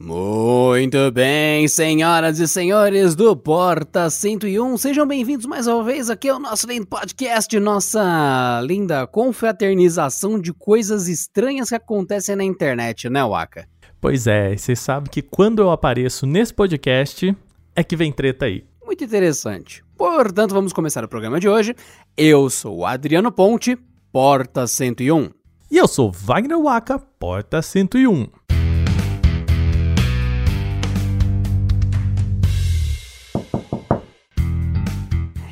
Muito bem, senhoras e senhores do Porta 101, sejam bem-vindos mais uma vez aqui ao nosso lindo podcast, nossa linda confraternização de coisas estranhas que acontecem na internet, né, Waka? Pois é, você sabe que quando eu apareço nesse podcast é que vem treta aí. Muito interessante. Portanto, vamos começar o programa de hoje. Eu sou o Adriano Ponte, Porta 101. E eu sou Wagner Waka, Porta 101.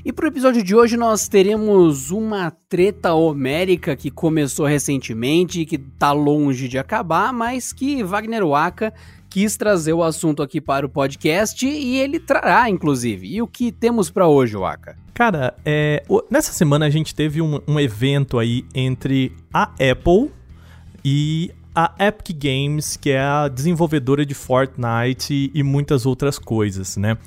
E para o episódio de hoje nós teremos uma treta homérica que começou recentemente e que tá longe de acabar, mas que Wagner Waka quis trazer o assunto aqui para o podcast e ele trará, inclusive. E o que temos para hoje, Waka? Cara, é, nessa semana a gente teve um, um evento aí entre a Apple e a Epic Games, que é a desenvolvedora de Fortnite e, e muitas outras coisas, né?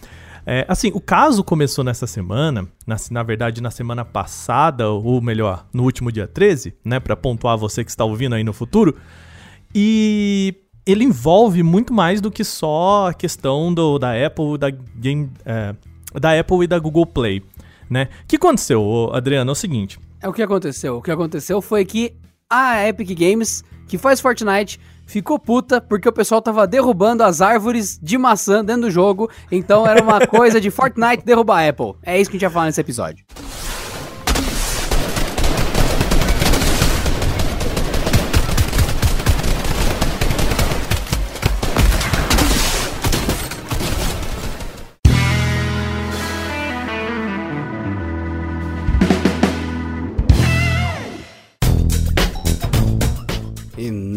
É, assim, o caso começou nessa semana, na, na, verdade na semana passada, ou melhor, no último dia 13, né, para pontuar você que está ouvindo aí no futuro. E ele envolve muito mais do que só a questão do, da Apple, da Game, é, da Apple e da Google Play, né? O que aconteceu, Adriano? É o seguinte. É o que aconteceu. O que aconteceu foi que a Epic Games, que faz Fortnite, ficou puta porque o pessoal tava derrubando as árvores de maçã dentro do jogo. Então era uma coisa de Fortnite derrubar a Apple. É isso que a gente vai falar nesse episódio.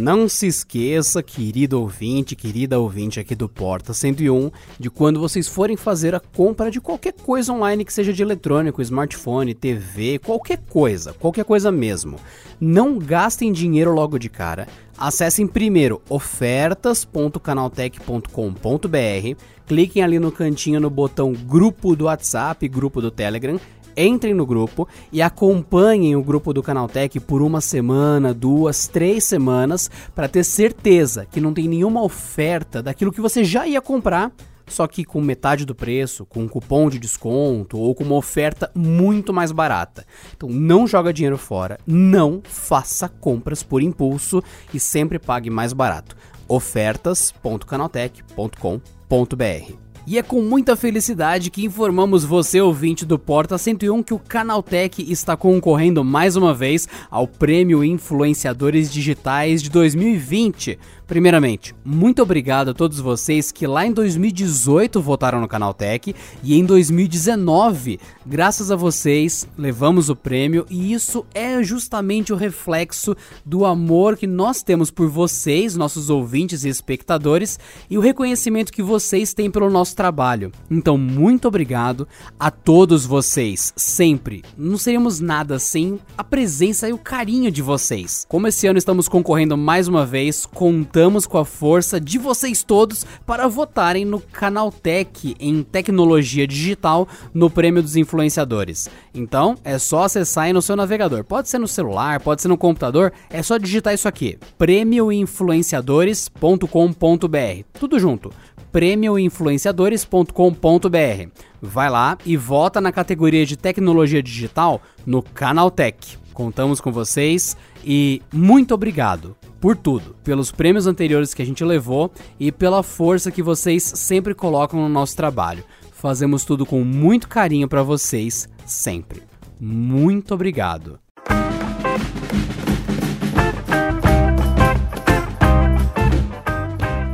Não se esqueça, querido ouvinte, querida ouvinte aqui do Porta 101, de quando vocês forem fazer a compra de qualquer coisa online que seja de eletrônico, smartphone, TV, qualquer coisa, qualquer coisa mesmo. Não gastem dinheiro logo de cara. Acessem primeiro ofertas.canaltech.com.br, cliquem ali no cantinho no botão grupo do WhatsApp, grupo do Telegram entrem no grupo e acompanhem o grupo do Canaltech por uma semana, duas, três semanas, para ter certeza que não tem nenhuma oferta daquilo que você já ia comprar, só que com metade do preço, com um cupom de desconto ou com uma oferta muito mais barata. Então não joga dinheiro fora, não faça compras por impulso e sempre pague mais barato. ofertas.canaltech.com.br e é com muita felicidade que informamos você, ouvinte do Porta 101, que o Canaltech está concorrendo mais uma vez ao Prêmio Influenciadores Digitais de 2020. Primeiramente, muito obrigado a todos vocês que lá em 2018 votaram no Canaltech e em 2019, graças a vocês, levamos o prêmio e isso é justamente o reflexo do amor que nós temos por vocês, nossos ouvintes e espectadores, e o reconhecimento que vocês têm pelo nosso trabalho. Então, muito obrigado a todos vocês, sempre. Não seríamos nada sem a presença e o carinho de vocês. Como esse ano estamos concorrendo mais uma vez, contando contamos com a força de vocês todos para votarem no Canaltech em tecnologia digital no Prêmio dos Influenciadores. Então, é só acessar aí no seu navegador. Pode ser no celular, pode ser no computador, é só digitar isso aqui: prêmioinfluenciadores.com.br. Tudo junto. prêmioinfluenciadores.com.br. Vai lá e vota na categoria de tecnologia digital no Canaltech. Contamos com vocês e muito obrigado por tudo, pelos prêmios anteriores que a gente levou e pela força que vocês sempre colocam no nosso trabalho. Fazemos tudo com muito carinho para vocês sempre. Muito obrigado.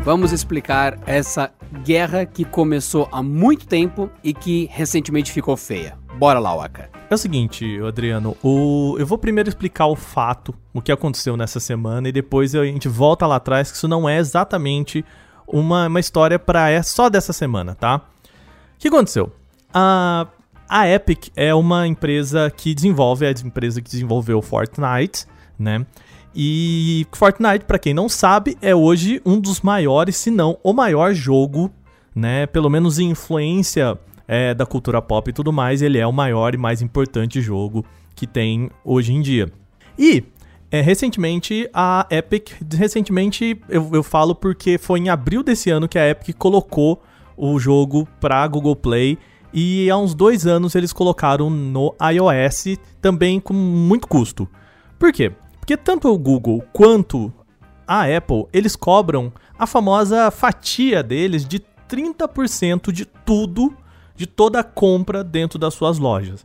Vamos explicar essa guerra que começou há muito tempo e que recentemente ficou feia. Bora lá, Waka. É o seguinte, Adriano, o... eu vou primeiro explicar o fato, o que aconteceu nessa semana, e depois a gente volta lá atrás, que isso não é exatamente uma, uma história para é só dessa semana, tá? O que aconteceu? A, a Epic é uma empresa que desenvolve, é a empresa que desenvolveu Fortnite, né? E Fortnite, para quem não sabe, é hoje um dos maiores, se não o maior jogo, né? Pelo menos em influência é, da cultura pop e tudo mais, ele é o maior e mais importante jogo que tem hoje em dia. E É, recentemente, a Epic. Recentemente, eu, eu falo porque foi em abril desse ano que a Epic colocou o jogo pra Google Play. E há uns dois anos eles colocaram no iOS também com muito custo. Por quê? Porque tanto o Google quanto a Apple, eles cobram a famosa fatia deles de 30% de tudo, de toda a compra dentro das suas lojas.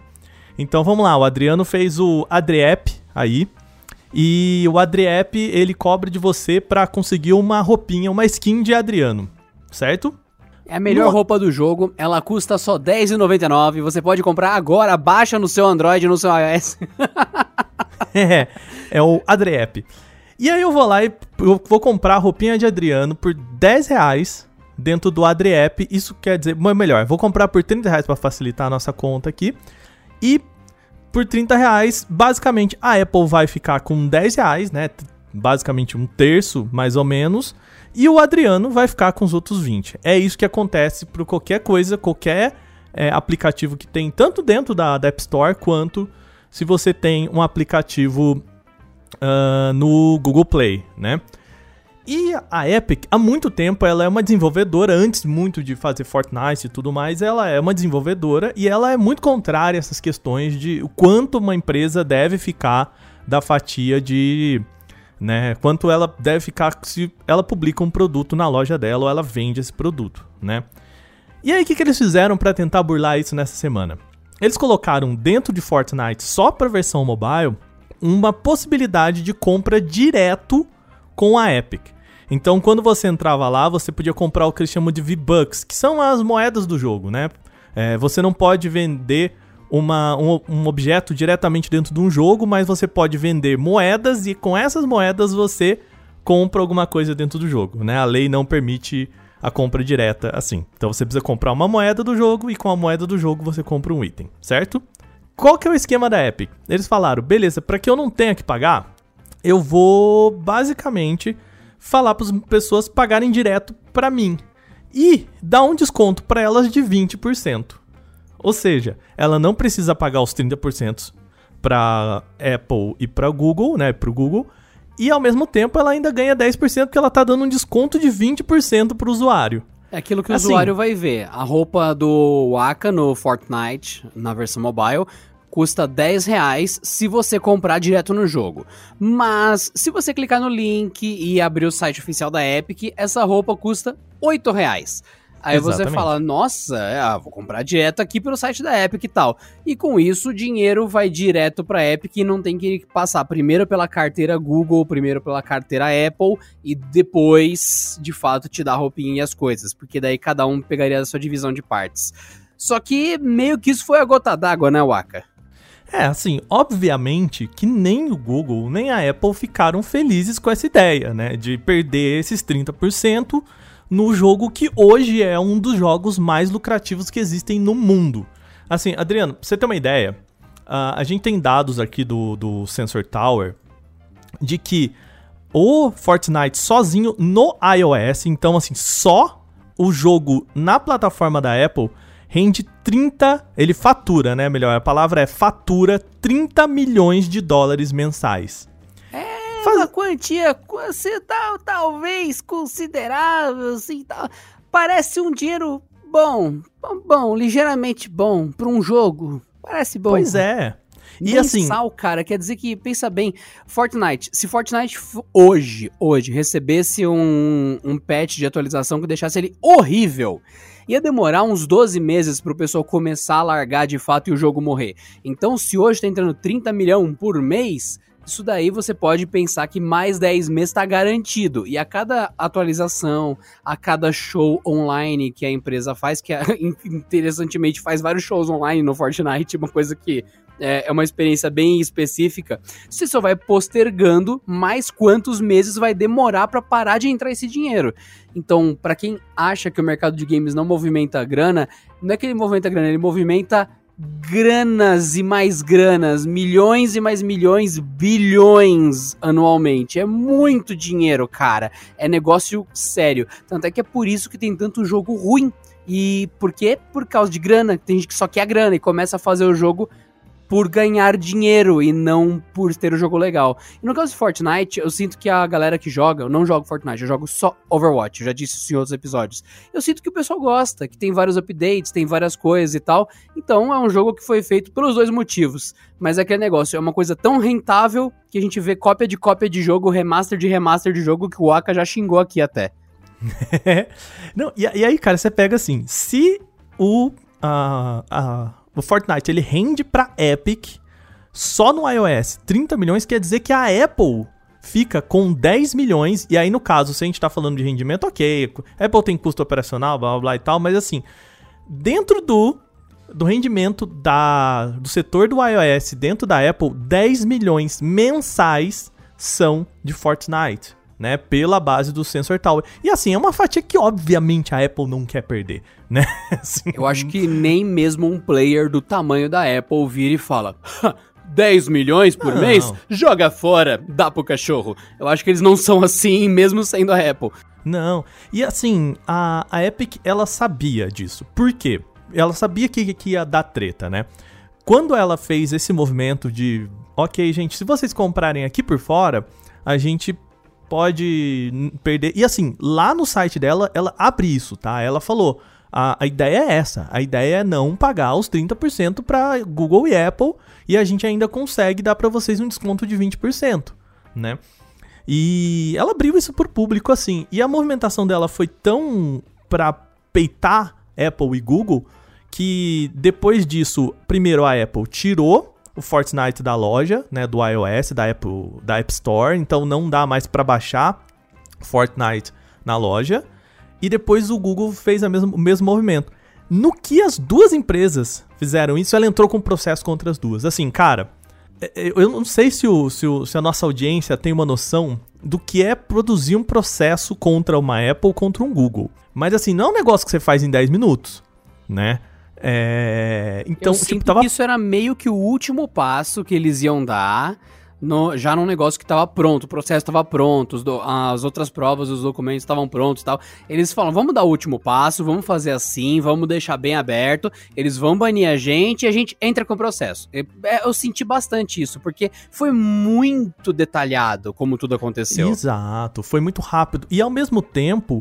Então vamos lá, o Adriano fez o Adriep aí. E o Adriep, ele cobra de você para conseguir uma roupinha, uma skin de Adriano, certo? É a melhor no... roupa do jogo, ela custa só R$10,99. Você pode comprar agora, baixa no seu Android, no seu iOS. é, é o Adriep. E aí eu vou lá e eu vou comprar a roupinha de Adriano por 10 reais dentro do Adriep. Isso quer dizer, melhor, vou comprar por 30 reais para facilitar a nossa conta aqui. E por 30 reais, basicamente a Apple vai ficar com 10 reais, né? Basicamente um terço, mais ou menos. E o Adriano vai ficar com os outros 20. É isso que acontece para qualquer coisa, qualquer é, aplicativo que tem, tanto dentro da, da App Store quanto se você tem um aplicativo uh, no Google Play, né? E a Epic, há muito tempo, ela é uma desenvolvedora, antes muito de fazer Fortnite e tudo mais, ela é uma desenvolvedora e ela é muito contrária a essas questões de o quanto uma empresa deve ficar da fatia de. Né, quanto ela deve ficar se ela publica um produto na loja dela ou ela vende esse produto, né? E aí, o que, que eles fizeram para tentar burlar isso nessa semana? Eles colocaram dentro de Fortnite, só para versão mobile, uma possibilidade de compra direto com a Epic. Então, quando você entrava lá, você podia comprar o que eles chamam de V-Bucks, que são as moedas do jogo, né? É, você não pode vender uma, um, um, objeto diretamente dentro de um jogo, mas você pode vender moedas e com essas moedas você compra alguma coisa dentro do jogo, né? A lei não permite a compra direta assim. Então você precisa comprar uma moeda do jogo e com a moeda do jogo você compra um item, certo? Qual que é o esquema da Epic? Eles falaram, beleza, para que eu não tenha que pagar, eu vou basicamente falar para as pessoas pagarem direto para mim e dar um desconto para elas de 20%. Ou seja, ela não precisa pagar os 30% para Apple e para Google, né, para o Google, e ao mesmo tempo ela ainda ganha 10% porque ela tá dando um desconto de 20% para o usuário. É aquilo que o assim, usuário vai ver. A roupa do Waka no Fortnite, na versão mobile, custa 10 reais se você comprar direto no jogo. Mas se você clicar no link e abrir o site oficial da Epic, essa roupa custa 8 reais. Aí Exatamente. você fala, nossa, é, vou comprar direto aqui pelo site da Epic e tal. E com isso, o dinheiro vai direto pra Epic e não tem que passar primeiro pela carteira Google, primeiro pela carteira Apple e depois, de fato, te dar a roupinha e as coisas. Porque daí cada um pegaria a sua divisão de partes. Só que meio que isso foi a gota d'água, né, Waka? É, assim, obviamente que nem o Google nem a Apple ficaram felizes com essa ideia, né? De perder esses 30% no jogo que hoje é um dos jogos mais lucrativos que existem no mundo. Assim, Adriano, pra você ter uma ideia, uh, a gente tem dados aqui do, do Sensor Tower de que o Fortnite sozinho no iOS, então assim, só o jogo na plataforma da Apple rende 30, ele fatura, né? Melhor, a palavra é fatura 30 milhões de dólares mensais. É Faz... uma quantia, você tá, talvez considerável, assim, tá, parece um dinheiro bom, bom, ligeiramente bom para um jogo. Parece bom. Pois é. E Mensal, assim, cara, quer dizer que, pensa bem, Fortnite, se Fortnite hoje, hoje, recebesse um, um patch de atualização que deixasse ele horrível, ia demorar uns 12 meses para o pessoal começar a largar de fato e o jogo morrer. Então, se hoje está entrando 30 milhões por mês, isso daí você pode pensar que mais 10 meses está garantido. E a cada atualização, a cada show online que a empresa faz, que interessantemente faz vários shows online no Fortnite, uma coisa que é, é uma experiência bem específica, você só vai postergando mais quantos meses vai demorar para parar de entrar esse dinheiro. Então, para quem acha que o mercado de games não movimenta grana, não é que ele movimenta grana, ele movimenta granas e mais granas, milhões e mais milhões, bilhões anualmente. É muito dinheiro, cara. É negócio sério. Tanto é que é por isso que tem tanto jogo ruim. E por quê? Por causa de grana. Tem gente que só quer a grana e começa a fazer o jogo por ganhar dinheiro e não por ter o jogo legal. E no caso de Fortnite, eu sinto que a galera que joga, eu não jogo Fortnite, eu jogo só Overwatch, eu já disse isso em outros episódios. Eu sinto que o pessoal gosta, que tem vários updates, tem várias coisas e tal. Então é um jogo que foi feito pelos dois motivos. Mas é aquele negócio, é uma coisa tão rentável que a gente vê cópia de cópia de jogo, remaster de remaster de jogo que o Aka já xingou aqui até. não, e, e, aí, cara, você pega assim, se o, uh, uh, o Fortnite ele rende pra Epic só no iOS. 30 milhões, quer dizer que a Apple fica com 10 milhões, e aí no caso, se a gente tá falando de rendimento, ok, Apple tem custo operacional, blá blá blá e tal, mas assim, dentro do do rendimento da, do setor do iOS dentro da Apple, 10 milhões mensais são de Fortnite né, pela base do Sensor Tower. E assim, é uma fatia que obviamente a Apple não quer perder, né? Assim, Eu acho que nem mesmo um player do tamanho da Apple vira e fala: 10 milhões por não. mês? Joga fora, dá pro cachorro. Eu acho que eles não são assim, mesmo sendo a Apple. Não. E assim, a, a Epic, ela sabia disso. Por quê? Ela sabia que, que ia dar treta, né? Quando ela fez esse movimento de, ok, gente, se vocês comprarem aqui por fora, a gente pode perder. E assim, lá no site dela, ela abre isso, tá? Ela falou: a, a ideia é essa. A ideia é não pagar os 30% para Google e Apple e a gente ainda consegue dar para vocês um desconto de 20%, né? E ela abriu isso por público assim. E a movimentação dela foi tão para peitar Apple e Google que depois disso, primeiro a Apple tirou o Fortnite da loja, né, do iOS, da Apple, da App Store, então não dá mais para baixar Fortnite na loja. E depois o Google fez mesmo, o mesmo movimento. No que as duas empresas fizeram isso, ela entrou com um processo contra as duas. Assim, cara, é, é, eu não sei se, o, se, o, se a nossa audiência tem uma noção do que é produzir um processo contra uma Apple contra um Google. Mas assim, não é um negócio que você faz em 10 minutos, né? É, então, eu tipo, tava... que isso era meio que o último passo que eles iam dar no, já num negócio que estava pronto, o processo estava pronto, do, as outras provas, os documentos estavam prontos e tal. Eles falam, vamos dar o último passo, vamos fazer assim, vamos deixar bem aberto, eles vão banir a gente e a gente entra com o processo. Eu, é, eu senti bastante isso, porque foi muito detalhado como tudo aconteceu. Exato, foi muito rápido. E ao mesmo tempo,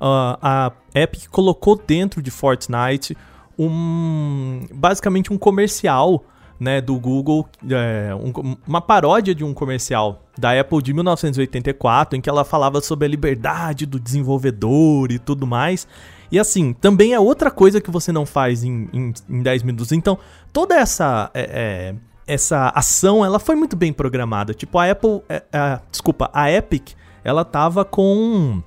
uh, a Epic colocou dentro de Fortnite um basicamente um comercial né, do Google, é, um, uma paródia de um comercial da Apple de 1984, em que ela falava sobre a liberdade do desenvolvedor e tudo mais. E assim, também é outra coisa que você não faz em, em, em 10 minutos. Então, toda essa. É, é, essa ação ela foi muito bem programada. Tipo, a Apple. É, é, desculpa, a Epic ela tava com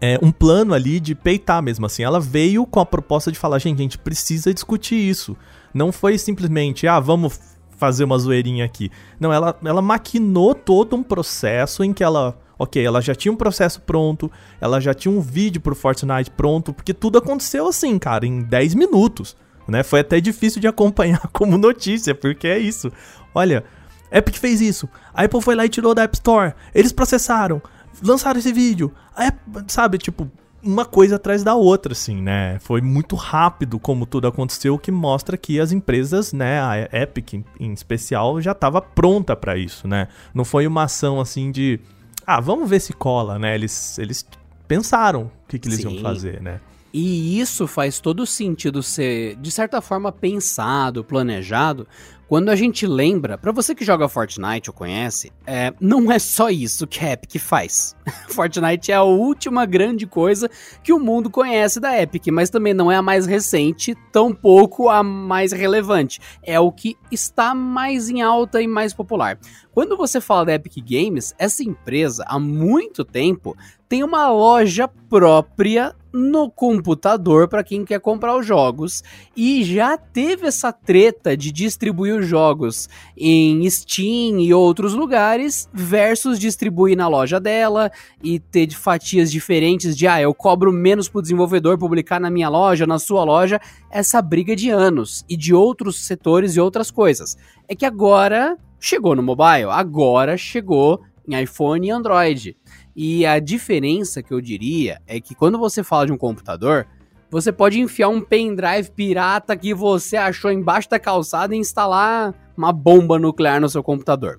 é, um plano ali de peitar mesmo assim. Ela veio com a proposta de falar, gente, a gente precisa discutir isso. Não foi simplesmente, ah, vamos fazer uma zoeirinha aqui. Não, ela, ela maquinou todo um processo em que ela. Ok, ela já tinha um processo pronto, ela já tinha um vídeo pro Fortnite pronto, porque tudo aconteceu assim, cara, em 10 minutos. Né? Foi até difícil de acompanhar como notícia, porque é isso. Olha, Epic fez isso. A Apple foi lá e tirou da App Store. Eles processaram lançaram esse vídeo. Aí, sabe, tipo, uma coisa atrás da outra, assim, né? Foi muito rápido como tudo aconteceu, que mostra que as empresas, né, a Epic em especial, já estava pronta para isso, né? Não foi uma ação assim de, ah, vamos ver se cola, né? Eles, eles pensaram o que, que eles Sim. iam fazer, né? E isso faz todo sentido ser, de certa forma, pensado, planejado, quando a gente lembra, para você que joga Fortnite ou conhece, é, não é só isso que a Epic faz. Fortnite é a última grande coisa que o mundo conhece da Epic, mas também não é a mais recente, tampouco a mais relevante. É o que está mais em alta e mais popular. Quando você fala da Epic Games, essa empresa há muito tempo tem uma loja própria no computador para quem quer comprar os jogos e já teve essa treta de distribuir os jogos em Steam e outros lugares versus distribuir na loja dela e ter fatias diferentes de ah, eu cobro menos pro desenvolvedor publicar na minha loja, na sua loja, essa briga de anos e de outros setores e outras coisas. É que agora chegou no mobile, agora chegou em iPhone e Android. E a diferença que eu diria é que quando você fala de um computador, você pode enfiar um pendrive pirata que você achou embaixo da calçada e instalar uma bomba nuclear no seu computador.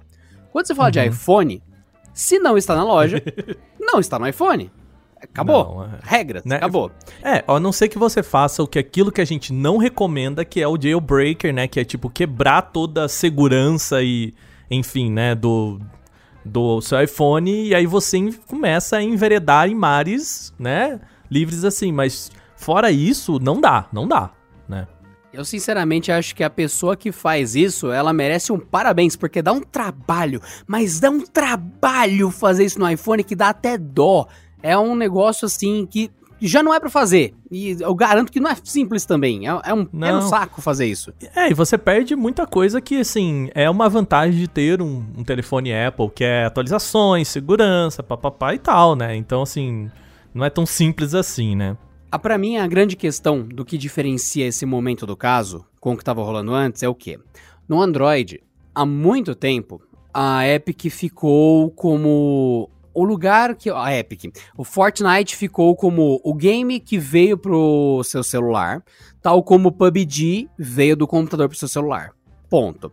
Quando você fala uhum. de iPhone, se não está na loja, não está no iPhone. Acabou. Não, é... Regras, né? acabou. É, a não ser que você faça o que aquilo que a gente não recomenda, que é o jailbreaker, né? Que é tipo quebrar toda a segurança e, enfim, né, do, do seu iPhone. E aí você começa a enveredar em mares, né? Livres assim. Mas fora isso, não dá, não dá, né? Eu sinceramente acho que a pessoa que faz isso, ela merece um parabéns, porque dá um trabalho, mas dá um trabalho fazer isso no iPhone que dá até dó é um negócio assim que já não é para fazer. E eu garanto que não é simples também. É, é um, é um saco fazer isso. É, e você perde muita coisa que, assim, é uma vantagem de ter um, um telefone Apple, que é atualizações, segurança, papapá e tal, né? Então, assim, não é tão simples assim, né? Ah, pra mim, a grande questão do que diferencia esse momento do caso com o que estava rolando antes é o quê? No Android, há muito tempo, a Epic ficou como o lugar que. A Epic. O Fortnite ficou como o game que veio pro seu celular, tal como o PUBG veio do computador pro seu celular. Ponto.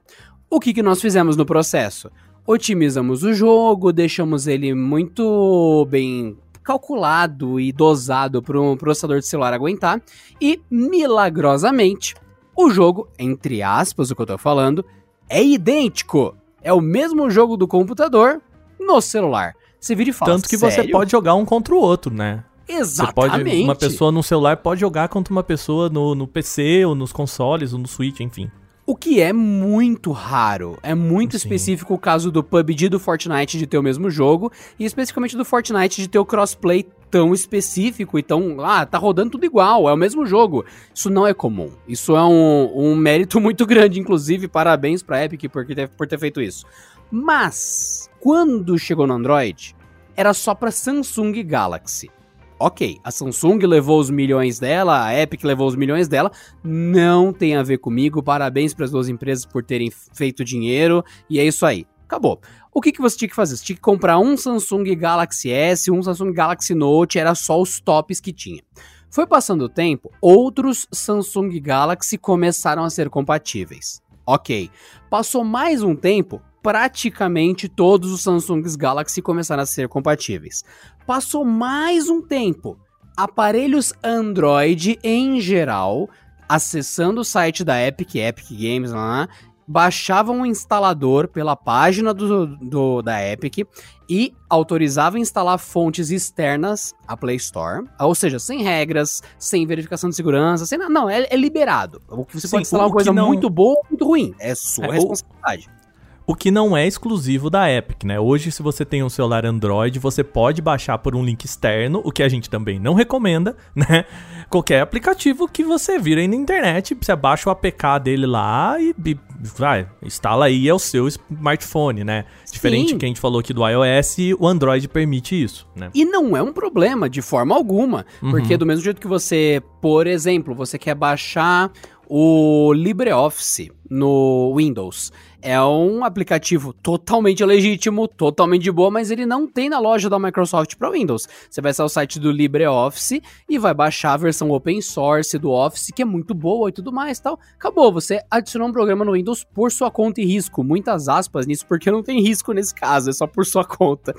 O que, que nós fizemos no processo? Otimizamos o jogo, deixamos ele muito bem calculado e dosado para um processador de celular aguentar, e milagrosamente, o jogo, entre aspas, o que eu tô falando, é idêntico. É o mesmo jogo do computador no celular. Você vira e fala, Tanto que Sério? você pode jogar um contra o outro, né? Exatamente. Pode, uma pessoa no celular pode jogar contra uma pessoa no, no PC, ou nos consoles, ou no Switch, enfim. O que é muito raro. É muito Sim. específico o caso do PUBG do Fortnite de ter o mesmo jogo, e especificamente do Fortnite de ter o crossplay tão específico e tão. Ah, tá rodando tudo igual, é o mesmo jogo. Isso não é comum. Isso é um, um mérito muito grande, inclusive. Parabéns pra Epic por ter, por ter feito isso. Mas, quando chegou no Android, era só para Samsung Galaxy. Ok, a Samsung levou os milhões dela, a Epic levou os milhões dela, não tem a ver comigo. Parabéns para as duas empresas por terem feito dinheiro e é isso aí. Acabou. O que, que você tinha que fazer? Você tinha que comprar um Samsung Galaxy S, um Samsung Galaxy Note, era só os tops que tinha. Foi passando o tempo, outros Samsung Galaxy começaram a ser compatíveis. Ok. Passou mais um tempo, praticamente todos os Samsung Galaxy começaram a ser compatíveis. Passou mais um tempo, aparelhos Android em geral, acessando o site da Epic, Epic Games lá, baixavam o instalador pela página do, do, da Epic e autorizavam instalar fontes externas à Play Store, ou seja, sem regras, sem verificação de segurança, sem não, é, é liberado. Você Sim, pode instalar uma coisa não... muito boa ou muito ruim, é sua é, responsabilidade. O o que não é exclusivo da Epic, né? Hoje, se você tem um celular Android, você pode baixar por um link externo, o que a gente também não recomenda, né? Qualquer aplicativo que você vira aí na internet, você baixa o APK dele lá e, e vai, instala aí é o seu smartphone, né? Diferente Sim. que a gente falou aqui do iOS, o Android permite isso, né? E não é um problema de forma alguma, uhum. porque do mesmo jeito que você, por exemplo, você quer baixar o LibreOffice no Windows é um aplicativo totalmente legítimo, totalmente de boa, mas ele não tem na loja da Microsoft para Windows. Você vai acessar o site do LibreOffice e vai baixar a versão open source do Office, que é muito boa e tudo mais, tal. Acabou, você adicionou um programa no Windows por sua conta e risco. Muitas aspas nisso, porque não tem risco nesse caso, é só por sua conta.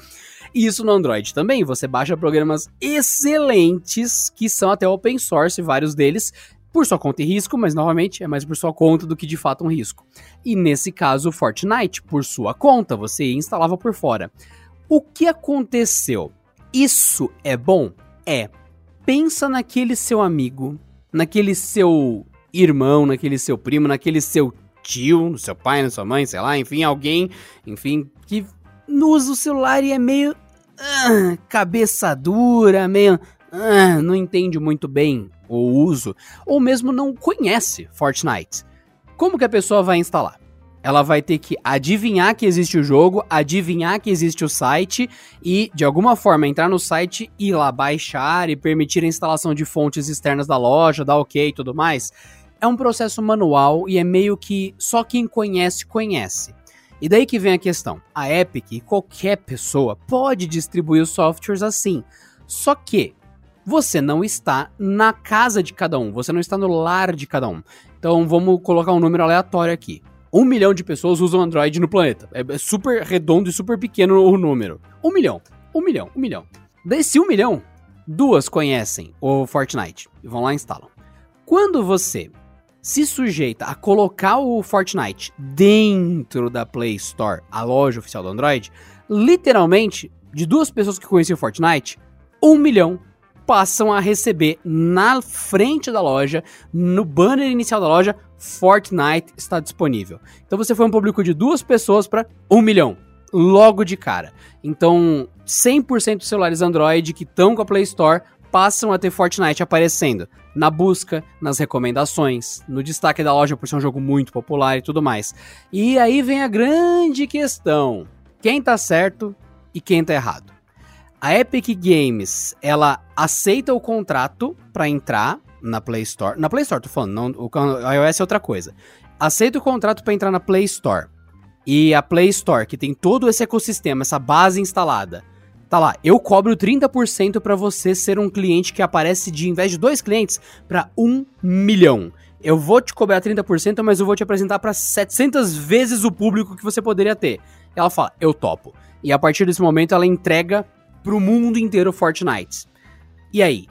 E isso no Android também, você baixa programas excelentes que são até open source, vários deles, por sua conta e risco, mas novamente é mais por sua conta do que de fato um risco. E nesse caso, Fortnite, por sua conta, você instalava por fora. O que aconteceu? Isso é bom? É. Pensa naquele seu amigo, naquele seu irmão, naquele seu primo, naquele seu tio, no seu pai, na sua mãe, sei lá, enfim, alguém, enfim, que usa o celular e é meio uh, cabeça dura, meio uh, não entende muito bem o uso, ou mesmo não conhece Fortnite. Como que a pessoa vai instalar? Ela vai ter que adivinhar que existe o jogo, adivinhar que existe o site e, de alguma forma, entrar no site, ir lá baixar e permitir a instalação de fontes externas da loja, dar ok e tudo mais. É um processo manual e é meio que só quem conhece, conhece. E daí que vem a questão. A Epic, qualquer pessoa, pode distribuir os softwares assim. Só que você não está na casa de cada um, você não está no lar de cada um. Então vamos colocar um número aleatório aqui. Um milhão de pessoas usam Android no planeta. É, é super redondo e super pequeno o número. Um milhão. Um milhão. Um milhão. Desse um milhão, duas conhecem o Fortnite e vão lá e instalam. Quando você se sujeita a colocar o Fortnite dentro da Play Store, a loja oficial do Android, literalmente, de duas pessoas que conheciam o Fortnite, um milhão passam a receber na frente da loja, no banner inicial da loja, Fortnite está disponível. Então você foi um público de duas pessoas para um milhão, logo de cara. Então 100% dos celulares Android que estão com a Play Store passam a ter Fortnite aparecendo na busca, nas recomendações, no destaque da loja por ser um jogo muito popular e tudo mais. E aí vem a grande questão: quem tá certo e quem tá errado? A Epic Games, ela aceita o contrato para entrar na Play Store. Na Play Store, tô falando, não, o iOS é outra coisa. Aceita o contrato para entrar na Play Store. E a Play Store, que tem todo esse ecossistema, essa base instalada, tá lá, eu cobro 30% para você ser um cliente que aparece de, em vez de dois clientes, para um milhão. Eu vou te cobrar 30%, mas eu vou te apresentar para 700 vezes o público que você poderia ter. Ela fala, eu topo. E a partir desse momento ela entrega pro mundo inteiro Fortnite. E aí?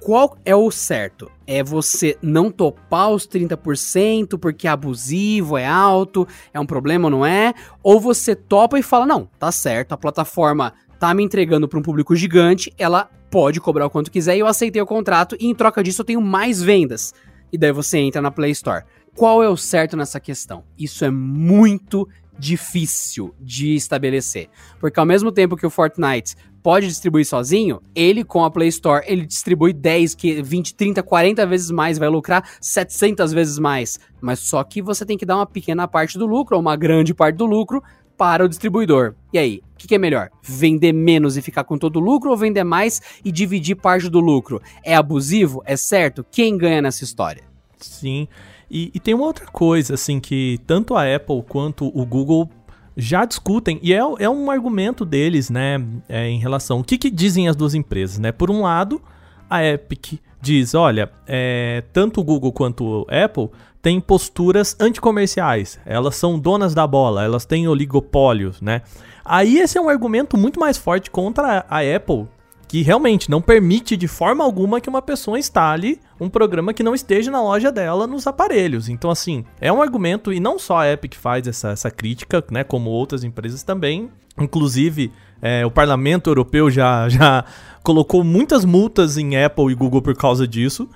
Qual é o certo? É você não topar os 30% porque é abusivo, é alto, é um problema não é? Ou você topa e fala: não, tá certo, a plataforma tá me entregando para um público gigante, ela pode cobrar o quanto quiser e eu aceitei o contrato e em troca disso eu tenho mais vendas. E daí você entra na Play Store. Qual é o certo nessa questão? Isso é muito difícil de estabelecer. Porque ao mesmo tempo que o Fortnite pode distribuir sozinho, ele com a Play Store, ele distribui 10, 20, 30, 40 vezes mais, vai lucrar 700 vezes mais. Mas só que você tem que dar uma pequena parte do lucro, ou uma grande parte do lucro, para o distribuidor. E aí, o que, que, é melhor? Vender menos e ficar com todo o lucro ou vender mais e dividir parte do lucro? É abusivo? É certo? Quem ganha nessa história? Sim. E, e tem uma outra coisa, assim, que tanto a Apple quanto o Google já discutem, e é, é um argumento deles, né, é, em relação. O que, que dizem as duas empresas, né? Por um lado, a Epic diz: olha, é, tanto o Google quanto a Apple têm posturas anticomerciais, elas são donas da bola, elas têm oligopólios, né? Aí esse é um argumento muito mais forte contra a Apple, que realmente não permite de forma alguma que uma pessoa instale um programa que não esteja na loja dela nos aparelhos. Então, assim, é um argumento, e não só a Epic faz essa, essa crítica, né? Como outras empresas também. Inclusive, é, o parlamento europeu já, já colocou muitas multas em Apple e Google por causa disso.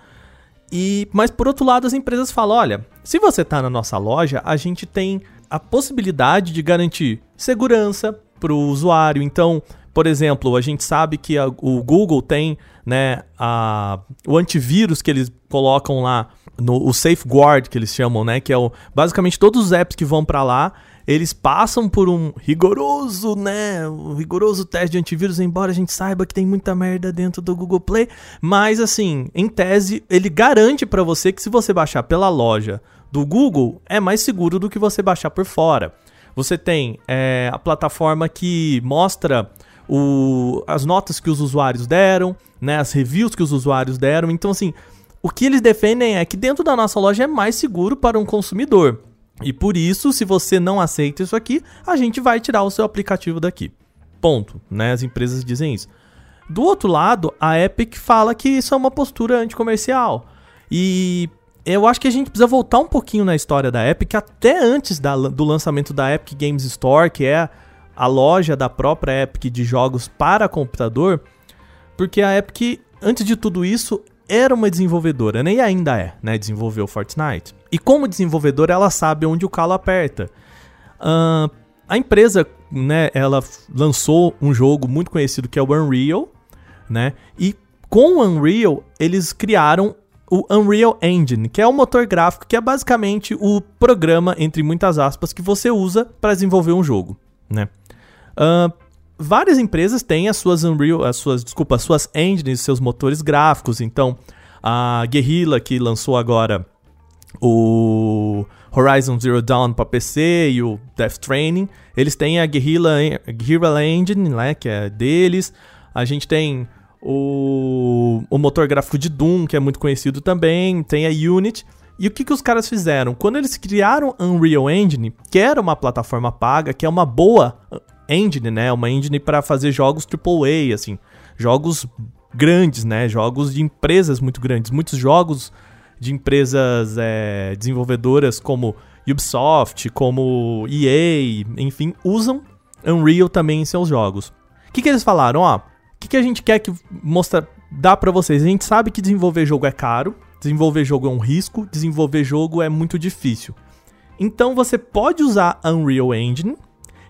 E, mas por outro lado, as empresas falam: olha, se você está na nossa loja, a gente tem a possibilidade de garantir segurança para o usuário. Então, por exemplo, a gente sabe que a, o Google tem né, a, o antivírus que eles colocam lá, no, o Safeguard que eles chamam, né, que é o, basicamente todos os apps que vão para lá, eles passam por um rigoroso, né, um rigoroso teste de antivírus, embora a gente saiba que tem muita merda dentro do Google Play, mas assim, em tese, ele garante para você que se você baixar pela loja do Google, é mais seguro do que você baixar por fora. Você tem é, a plataforma que mostra o, as notas que os usuários deram, né, as reviews que os usuários deram. Então, assim, o que eles defendem é que dentro da nossa loja é mais seguro para um consumidor. E por isso, se você não aceita isso aqui, a gente vai tirar o seu aplicativo daqui. Ponto, né? As empresas dizem isso. Do outro lado, a Epic fala que isso é uma postura anticomercial. E eu acho que a gente precisa voltar um pouquinho na história da Epic, até antes da, do lançamento da Epic Games Store, que é a loja da própria Epic de jogos para computador, porque a Epic, antes de tudo isso, era uma desenvolvedora, né? E ainda é, né? Desenvolveu Fortnite. E como desenvolvedora, ela sabe onde o calo aperta. Uh, a empresa, né? Ela lançou um jogo muito conhecido que é o Unreal, né? E com o Unreal, eles criaram o Unreal Engine, que é o motor gráfico que é basicamente o programa, entre muitas aspas, que você usa para desenvolver um jogo, né? Uh, várias empresas têm as suas Unreal, as suas, desculpa, as suas engines, seus motores gráficos. Então, a Guerrilla que lançou agora o Horizon Zero Dawn para PC e o Death Training, eles têm a Guerrilla, Guerrilla Engine, né, que é deles. A gente tem o, o motor gráfico de Doom, que é muito conhecido também, tem a Unity. E o que, que os caras fizeram? Quando eles criaram Unreal Engine, que era uma plataforma paga, que é uma boa engine, né? Uma engine para fazer jogos AAA, assim, jogos grandes, né? Jogos de empresas muito grandes. Muitos jogos de empresas é, desenvolvedoras como Ubisoft, como EA, enfim, usam Unreal também em seus jogos. O que, que eles falaram? Ó, o que, que a gente quer que mostra, dá para vocês? A gente sabe que desenvolver jogo é caro, desenvolver jogo é um risco, desenvolver jogo é muito difícil. Então você pode usar Unreal Engine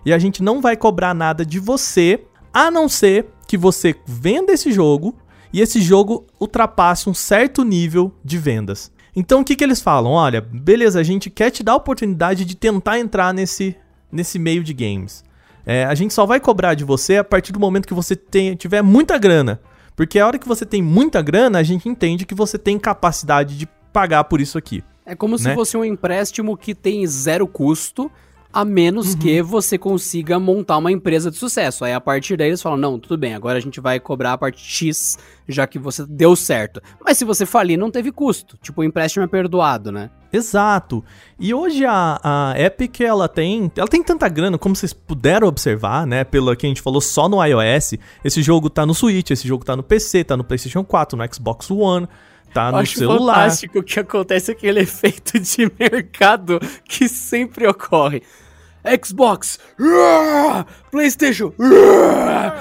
e a gente não vai cobrar nada de você, a não ser que você venda esse jogo e esse jogo ultrapasse um certo nível de vendas. Então o que, que eles falam? Olha, beleza, a gente quer te dar a oportunidade de tentar entrar nesse, nesse meio de games. É, a gente só vai cobrar de você a partir do momento que você tem, tiver muita grana. Porque a hora que você tem muita grana, a gente entende que você tem capacidade de pagar por isso aqui. É como né? se fosse um empréstimo que tem zero custo, a menos uhum. que você consiga montar uma empresa de sucesso. Aí a partir daí eles falam: não, tudo bem, agora a gente vai cobrar a parte X, já que você deu certo. Mas se você falir, não teve custo. Tipo, o empréstimo é perdoado, né? Exato. E hoje a, a Epic, ela tem, ela tem tanta grana, como vocês puderam observar, né? Pelo que a gente falou só no iOS. Esse jogo tá no Switch, esse jogo tá no PC, tá no PlayStation 4, no Xbox One tá no Acho celular. fantástico que acontece aquele efeito de mercado que sempre ocorre. Xbox, PlayStation,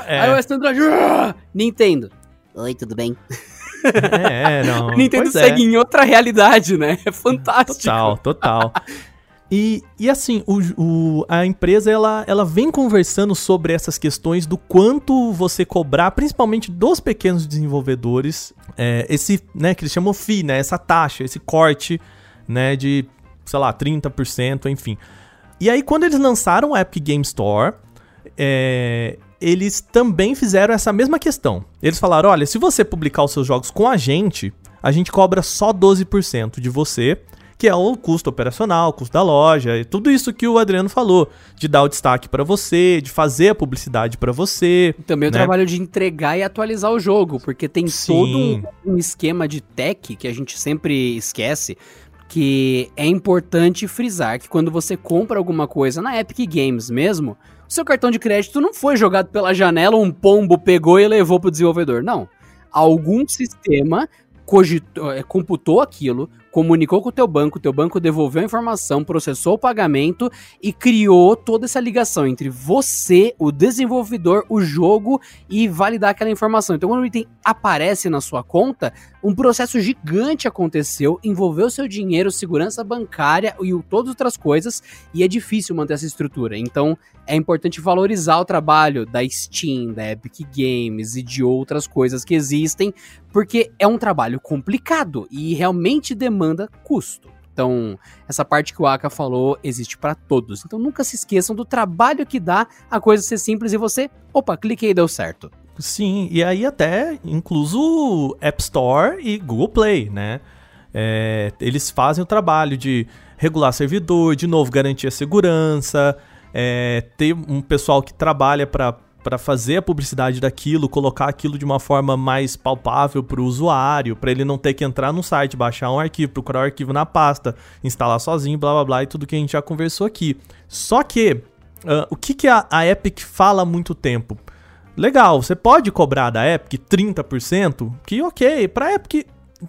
é. iOS Android, Nintendo. Oi, tudo bem? É, não. Nintendo pois segue é. em outra realidade, né? É fantástico. Total, total. E, e assim, o, o, a empresa ela, ela vem conversando sobre essas questões do quanto você cobrar, principalmente dos pequenos desenvolvedores, é, esse, né, que eles chamam FII, né, essa taxa, esse corte, né, de, sei lá, 30%, enfim. E aí, quando eles lançaram o Epic Game Store, é, eles também fizeram essa mesma questão. Eles falaram: olha, se você publicar os seus jogos com a gente, a gente cobra só 12% de você, que é o custo operacional, o custo da loja, e tudo isso que o Adriano falou, de dar o destaque para você, de fazer a publicidade para você. Também né? o trabalho de entregar e atualizar o jogo, porque tem Sim. todo um, um esquema de tech que a gente sempre esquece que é importante frisar que quando você compra alguma coisa na Epic Games mesmo, o seu cartão de crédito não foi jogado pela janela, um pombo pegou e levou para o desenvolvedor. Não. Algum sistema cogitou, é, computou aquilo, comunicou com o teu banco, teu banco devolveu a informação, processou o pagamento e criou toda essa ligação entre você, o desenvolvedor, o jogo e validar aquela informação. Então, quando o item aparece na sua conta, um processo gigante aconteceu, envolveu seu dinheiro, segurança bancária e todas outras coisas, e é difícil manter essa estrutura. Então, é importante valorizar o trabalho da Steam, da Epic Games e de outras coisas que existem, porque é um trabalho complicado e realmente demanda custo. Então, essa parte que o Aka falou existe para todos. Então, nunca se esqueçam do trabalho que dá a coisa ser simples e você, opa, cliquei e deu certo. Sim, e aí até incluso App Store e Google Play, né? É, eles fazem o trabalho de regular servidor, de novo, garantir a segurança, é, ter um pessoal que trabalha para para fazer a publicidade daquilo, colocar aquilo de uma forma mais palpável para o usuário, para ele não ter que entrar no site, baixar um arquivo, procurar o um arquivo na pasta, instalar sozinho, blá blá blá e tudo que a gente já conversou aqui. Só que uh, o que, que a, a Epic fala há muito tempo? Legal, você pode cobrar da Epic 30%, que ok, para Epic,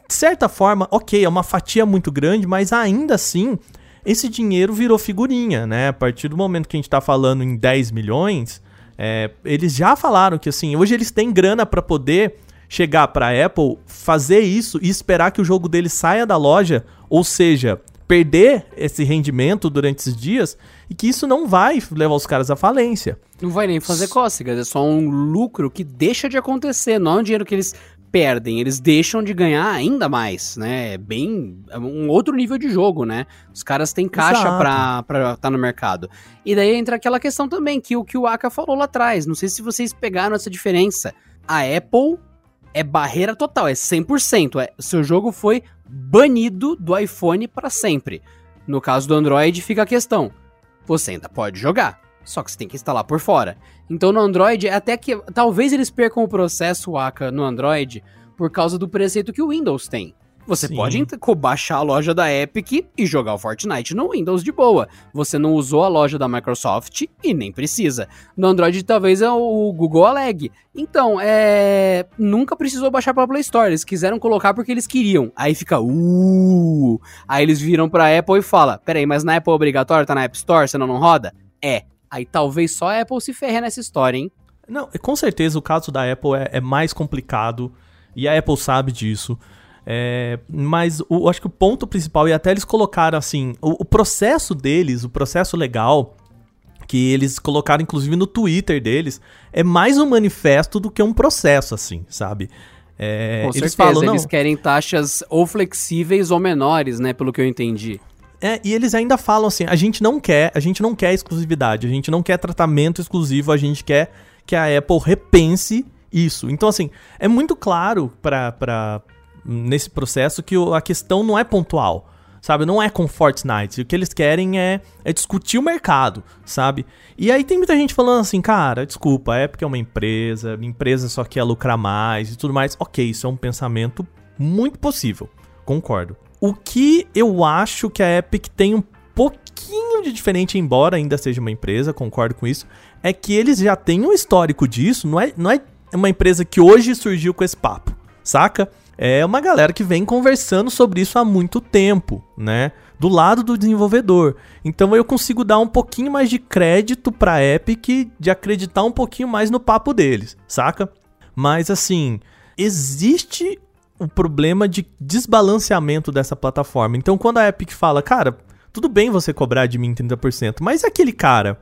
de certa forma, ok, é uma fatia muito grande, mas ainda assim, esse dinheiro virou figurinha, né? A partir do momento que a gente tá falando em 10 milhões, é, eles já falaram que assim, hoje eles têm grana para poder chegar para Apple, fazer isso e esperar que o jogo dele saia da loja, ou seja, perder esse rendimento durante esses dias e que isso não vai levar os caras à falência. Não vai nem fazer cócegas, é só um lucro que deixa de acontecer, não é um dinheiro que eles perdem, eles deixam de ganhar ainda mais, né? É bem. É um outro nível de jogo, né? Os caras têm caixa pra estar tá no mercado. E daí entra aquela questão também, que o que o Aka falou lá atrás. Não sei se vocês pegaram essa diferença. A Apple é barreira total, é 100%. É, seu jogo foi banido do iPhone para sempre. No caso do Android, fica a questão: você ainda pode jogar. Só que você tem que instalar por fora. Então no Android, é até que talvez eles percam o processo ACA no Android por causa do preceito que o Windows tem. Você Sim. pode baixar a loja da Epic e jogar o Fortnite no Windows de boa. Você não usou a loja da Microsoft e nem precisa. No Android talvez é o Google alegue. Então, é... nunca precisou baixar para Play Store. Eles quiseram colocar porque eles queriam. Aí fica uh. Aí eles viram para Apple e fala: "Peraí, mas na Apple é obrigatório tá na App Store, senão não roda?" É. Aí talvez só a Apple se ferre nessa história, hein? Não, com certeza o caso da Apple é, é mais complicado e a Apple sabe disso. É, mas o, acho que o ponto principal, e até eles colocaram assim, o, o, processo deles, o processo legal, que eles colocaram inclusive no Twitter deles, é mais um manifesto do que um processo, assim, sabe? É, Com eles certeza, falam, eles querem taxas ou flexíveis ou menores, né, pelo que eu entendi. É, e eles ainda falam assim, a gente não quer, a gente não quer exclusividade, a gente não quer tratamento exclusivo, a gente quer que a Apple repense isso. Então, assim, é muito claro para nesse processo que a questão não é pontual, sabe? Não é com Fortnite. O que eles querem é, é discutir o mercado, sabe? E aí tem muita gente falando assim, cara, desculpa, é porque é uma empresa, a empresa só quer lucrar mais e tudo mais. Ok, isso é um pensamento muito possível, concordo. O que eu acho que a Epic tem um pouquinho de diferente, embora ainda seja uma empresa, concordo com isso, é que eles já têm um histórico disso, não é, não é uma empresa que hoje surgiu com esse papo, saca? é uma galera que vem conversando sobre isso há muito tempo, né? Do lado do desenvolvedor. Então eu consigo dar um pouquinho mais de crédito pra Epic de acreditar um pouquinho mais no papo deles, saca? Mas assim, existe o problema de desbalanceamento dessa plataforma. Então quando a Epic fala, cara, tudo bem você cobrar de mim 30%, mas aquele cara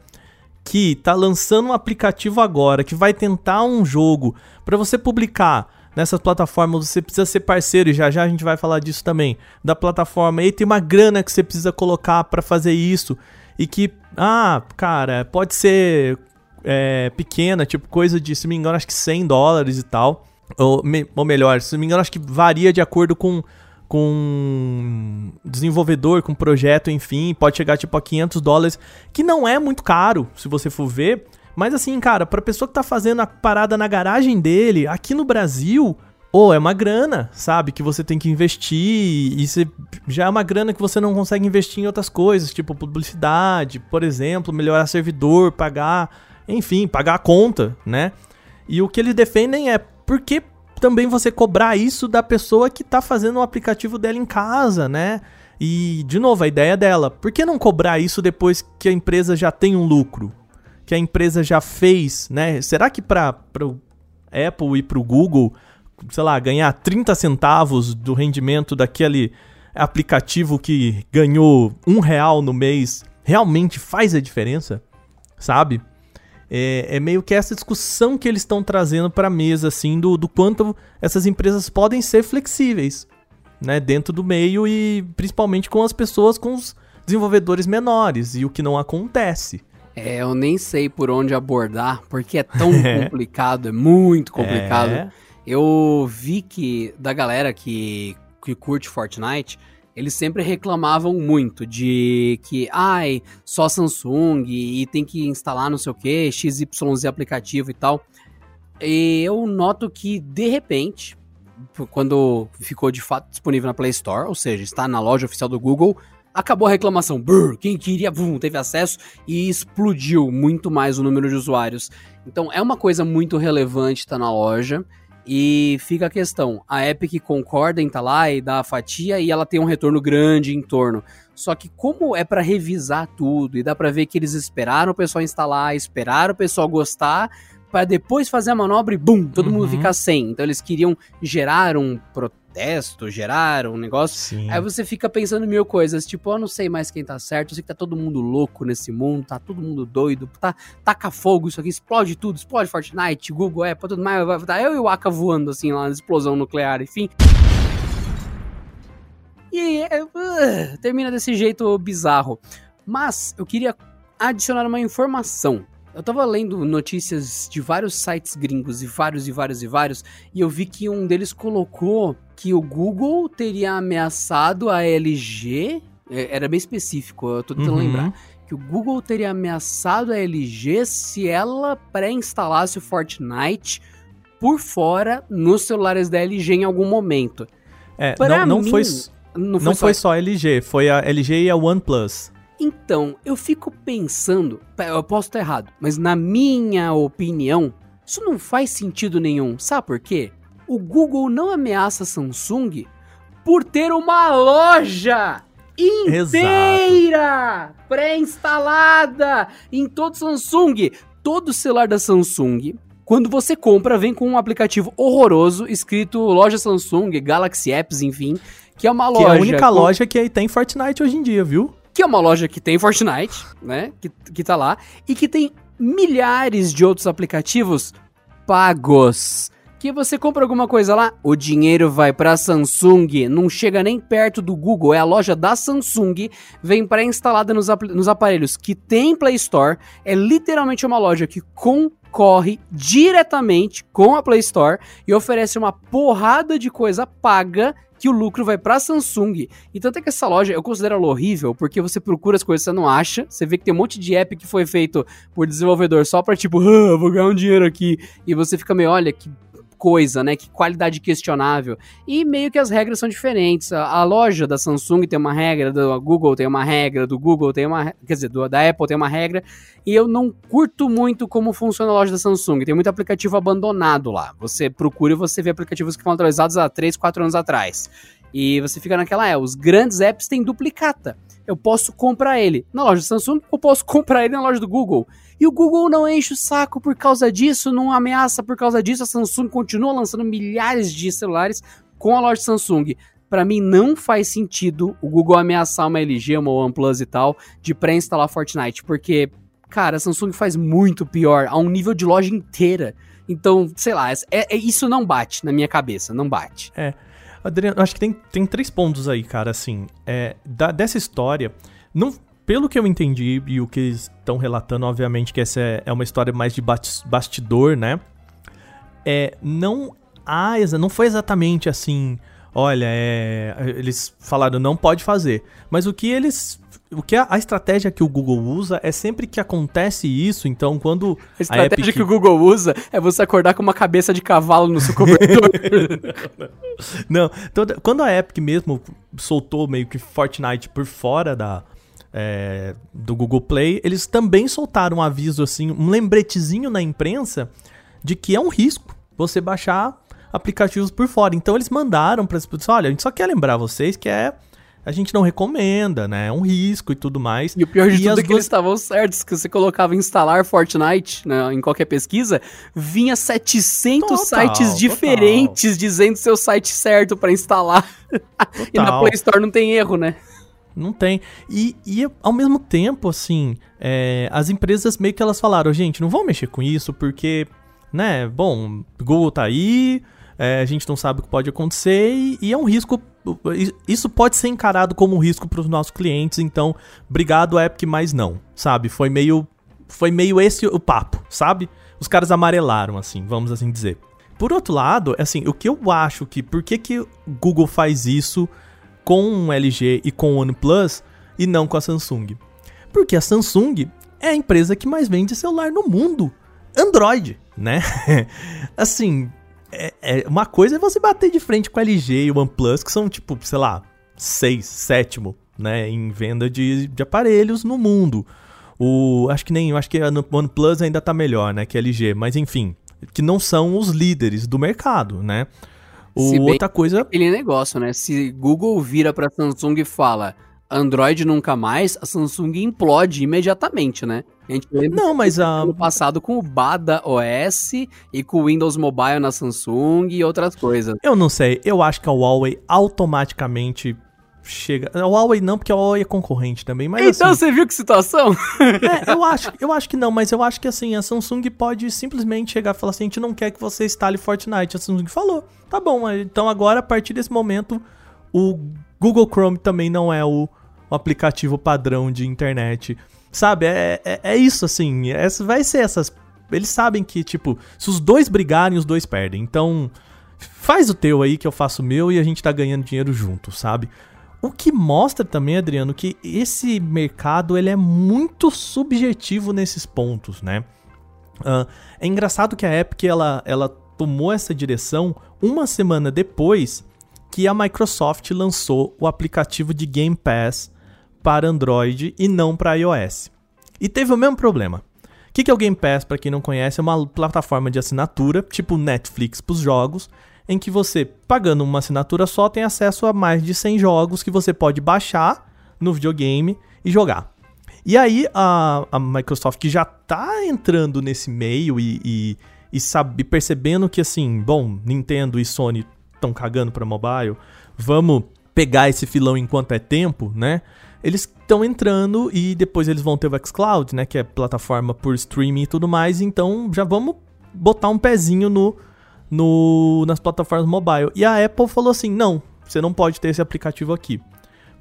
que tá lançando um aplicativo agora, que vai tentar um jogo para você publicar nessas plataformas você precisa ser parceiro, e já já a gente vai falar disso também, da plataforma. E tem uma grana que você precisa colocar para fazer isso. E que, ah, cara, pode ser é, pequena, tipo coisa de, se me engano, acho que 100 dólares e tal. Ou, me, ou melhor, se não me engano, acho que varia de acordo com com desenvolvedor, com projeto, enfim, pode chegar tipo a 500 dólares, que não é muito caro, se você for ver, mas assim, cara, pra pessoa que tá fazendo a parada na garagem dele, aqui no Brasil, ou oh, é uma grana, sabe? Que você tem que investir e você, já é uma grana que você não consegue investir em outras coisas, tipo publicidade, por exemplo, melhorar servidor, pagar, enfim, pagar a conta, né? E o que eles defendem é por que também você cobrar isso da pessoa que tá fazendo o aplicativo dela em casa, né? E, de novo, a ideia dela, por que não cobrar isso depois que a empresa já tem um lucro? que a empresa já fez, né? Será que para o Apple e para o Google, sei lá, ganhar 30 centavos do rendimento daquele aplicativo que ganhou um real no mês realmente faz a diferença? Sabe? É, é meio que essa discussão que eles estão trazendo para a mesa, assim, do, do quanto essas empresas podem ser flexíveis, né? Dentro do meio e principalmente com as pessoas, com os desenvolvedores menores, e o que não acontece. É, eu nem sei por onde abordar, porque é tão é. complicado, é muito complicado. É. Eu vi que da galera que, que curte Fortnite, eles sempre reclamavam muito de que, ai, só Samsung e tem que instalar não sei o que, XYZ aplicativo e tal. E eu noto que, de repente, quando ficou de fato disponível na Play Store, ou seja, está na loja oficial do Google, acabou a reclamação. Brrr, quem queria, bum, teve acesso e explodiu muito mais o número de usuários. Então é uma coisa muito relevante estar tá na loja. E fica a questão, a Epic concorda em estar tá lá e dar a fatia e ela tem um retorno grande em torno. Só que como é para revisar tudo e dá para ver que eles esperaram o pessoal instalar, esperaram o pessoal gostar, para depois fazer a manobra e bum, todo uhum. mundo ficar sem. Então eles queriam gerar um protesto, gerar um negócio. Sim. Aí você fica pensando mil coisas, tipo, eu não sei mais quem tá certo, eu sei que tá todo mundo louco nesse mundo, tá todo mundo doido, tá, taca fogo isso aqui, explode tudo, explode Fortnite, Google, Apple, tudo mais, vai tá eu e o Aka voando assim lá na explosão nuclear, enfim. E uh, termina desse jeito bizarro. Mas eu queria adicionar uma informação. Eu tava lendo notícias de vários sites gringos e vários e vários e vários, e eu vi que um deles colocou que o Google teria ameaçado a LG, é, era bem específico, eu tô tentando uhum. lembrar, que o Google teria ameaçado a LG se ela pré-instalasse o Fortnite por fora nos celulares da LG em algum momento. É, não, não, mim, foi, não, foi, não só... foi só a LG, foi a LG e a OnePlus. Então, eu fico pensando, eu posso estar errado, mas na minha opinião, isso não faz sentido nenhum. Sabe por quê? O Google não ameaça a Samsung por ter uma loja inteira pré-instalada em todo Samsung. Todo celular da Samsung, quando você compra, vem com um aplicativo horroroso escrito loja Samsung, Galaxy Apps, enfim, que é uma loja. Que é a única com... loja que tem Fortnite hoje em dia, viu? Que é uma loja que tem Fortnite, né? Que, que tá lá. E que tem milhares de outros aplicativos pagos que você compra alguma coisa lá, o dinheiro vai para Samsung, não chega nem perto do Google, é a loja da Samsung, vem pré-instalada nos, nos aparelhos que tem Play Store, é literalmente uma loja que concorre diretamente com a Play Store e oferece uma porrada de coisa paga que o lucro vai para Samsung. E tanto é que essa loja eu considero ela horrível, porque você procura as coisas você não acha. Você vê que tem um monte de app que foi feito por desenvolvedor só pra tipo, ah, vou ganhar um dinheiro aqui. E você fica meio, olha, que coisa, né? Que qualidade questionável. E meio que as regras são diferentes. A, a, loja da Samsung tem uma regra, do Google tem uma regra, do Google tem uma, quer dizer, do, da Apple tem uma regra. E eu não curto muito como funciona a loja da Samsung. Tem muito aplicativo abandonado lá. Você procura e você vê aplicativos que foram atualizados há 3, 4 anos atrás. E você fica naquela, é, os grandes apps têm duplicata. Eu posso comprar ele na loja Samsung, ou posso comprar ele na loja do Google. E o Google não enche o saco por causa disso, não ameaça por causa disso. A Samsung continua lançando milhares de celulares com a loja Samsung. Para mim não faz sentido o Google ameaçar uma LG, uma OnePlus e tal, de pré-instalar Fortnite, porque, cara, a Samsung faz muito pior, a um nível de loja inteira. Então, sei lá, é, é, isso não bate na minha cabeça, não bate. É. Adriano, acho que tem, tem três pontos aí, cara, assim. É, da, dessa história, não, pelo que eu entendi e o que eles estão relatando, obviamente que essa é, é uma história mais de bastidor, né? É, não há, não foi exatamente assim, olha, é, eles falaram não pode fazer, mas o que eles o que a, a, estratégia que o Google usa é sempre que acontece isso, então quando a estratégia a Epic... que o Google usa é você acordar com uma cabeça de cavalo no seu cobertor. não, então, quando a Epic mesmo soltou meio que Fortnite por fora da é, do Google Play, eles também soltaram um aviso assim, um lembretezinho na imprensa de que é um risco você baixar aplicativos por fora. Então eles mandaram para as pessoas, olha, a gente só quer lembrar vocês que é a gente não recomenda, né? É um risco e tudo mais. E o pior de e tudo é que duas... eles estavam certos, que você colocava instalar Fortnite né, em qualquer pesquisa, vinha 700 total, sites diferentes total. dizendo seu site certo para instalar. e na Play Store não tem erro, né? Não tem. E, e ao mesmo tempo, assim, é, as empresas meio que elas falaram, gente, não vamos mexer com isso, porque, né, bom, Google tá aí, é, a gente não sabe o que pode acontecer e, e, é um risco. Isso pode ser encarado como um risco para os nossos clientes, então, obrigado, Epic, mas não, sabe? Foi meio. Foi meio esse o papo, sabe? Os caras amarelaram, assim, vamos assim dizer. Por outro lado, assim, o que eu acho que. Por que, que Google faz isso? com o LG e com o OnePlus e não com a Samsung. Porque a Samsung é a empresa que mais vende celular no mundo. Android, né? assim, é, é, uma coisa é você bater de frente com a LG e o OnePlus, que são tipo, sei lá, seis, sétimo, né, em venda de, de aparelhos no mundo. O, acho que nem, acho que a OnePlus ainda tá melhor, né, que a LG, mas enfim, que não são os líderes do mercado, né? O, outra coisa. Aquele negócio, né? Se Google vira pra Samsung e fala Android nunca mais, a Samsung implode imediatamente, né? A gente lembra não, mas a... no passado com o Bada OS e com o Windows Mobile na Samsung e outras coisas. Eu não sei, eu acho que a Huawei automaticamente chega. A Huawei não, porque a Huawei é concorrente também, mas Então assim, você viu que situação? é, eu acho, eu acho que não, mas eu acho que assim, a Samsung pode simplesmente chegar e falar assim: a gente não quer que você instale Fortnite. A Samsung falou: tá bom, então agora, a partir desse momento, o Google Chrome também não é o, o aplicativo padrão de internet. Sabe? É, é, é isso, assim. Essa, vai ser essas. Eles sabem que, tipo, se os dois brigarem, os dois perdem. Então, faz o teu aí que eu faço o meu e a gente tá ganhando dinheiro junto, sabe? O que mostra também, Adriano, que esse mercado ele é muito subjetivo nesses pontos, né? Uh, é engraçado que a Epic ela, ela tomou essa direção uma semana depois que a Microsoft lançou o aplicativo de Game Pass para Android e não para iOS. E teve o mesmo problema. O que, é o Game Pass, para quem não conhece? É uma plataforma de assinatura, tipo Netflix para os jogos, em que você, pagando uma assinatura só, tem acesso a mais de 100 jogos que você pode baixar no videogame e jogar. E aí a, a Microsoft que já tá entrando nesse meio e, e, e sabe, percebendo que assim, bom, Nintendo e Sony estão cagando para mobile, vamos pegar esse filão enquanto é tempo, né? Eles estão entrando e depois eles vão ter o xCloud, né, que é plataforma por streaming e tudo mais, então já vamos botar um pezinho no, no nas plataformas mobile. E a Apple falou assim: "Não, você não pode ter esse aplicativo aqui".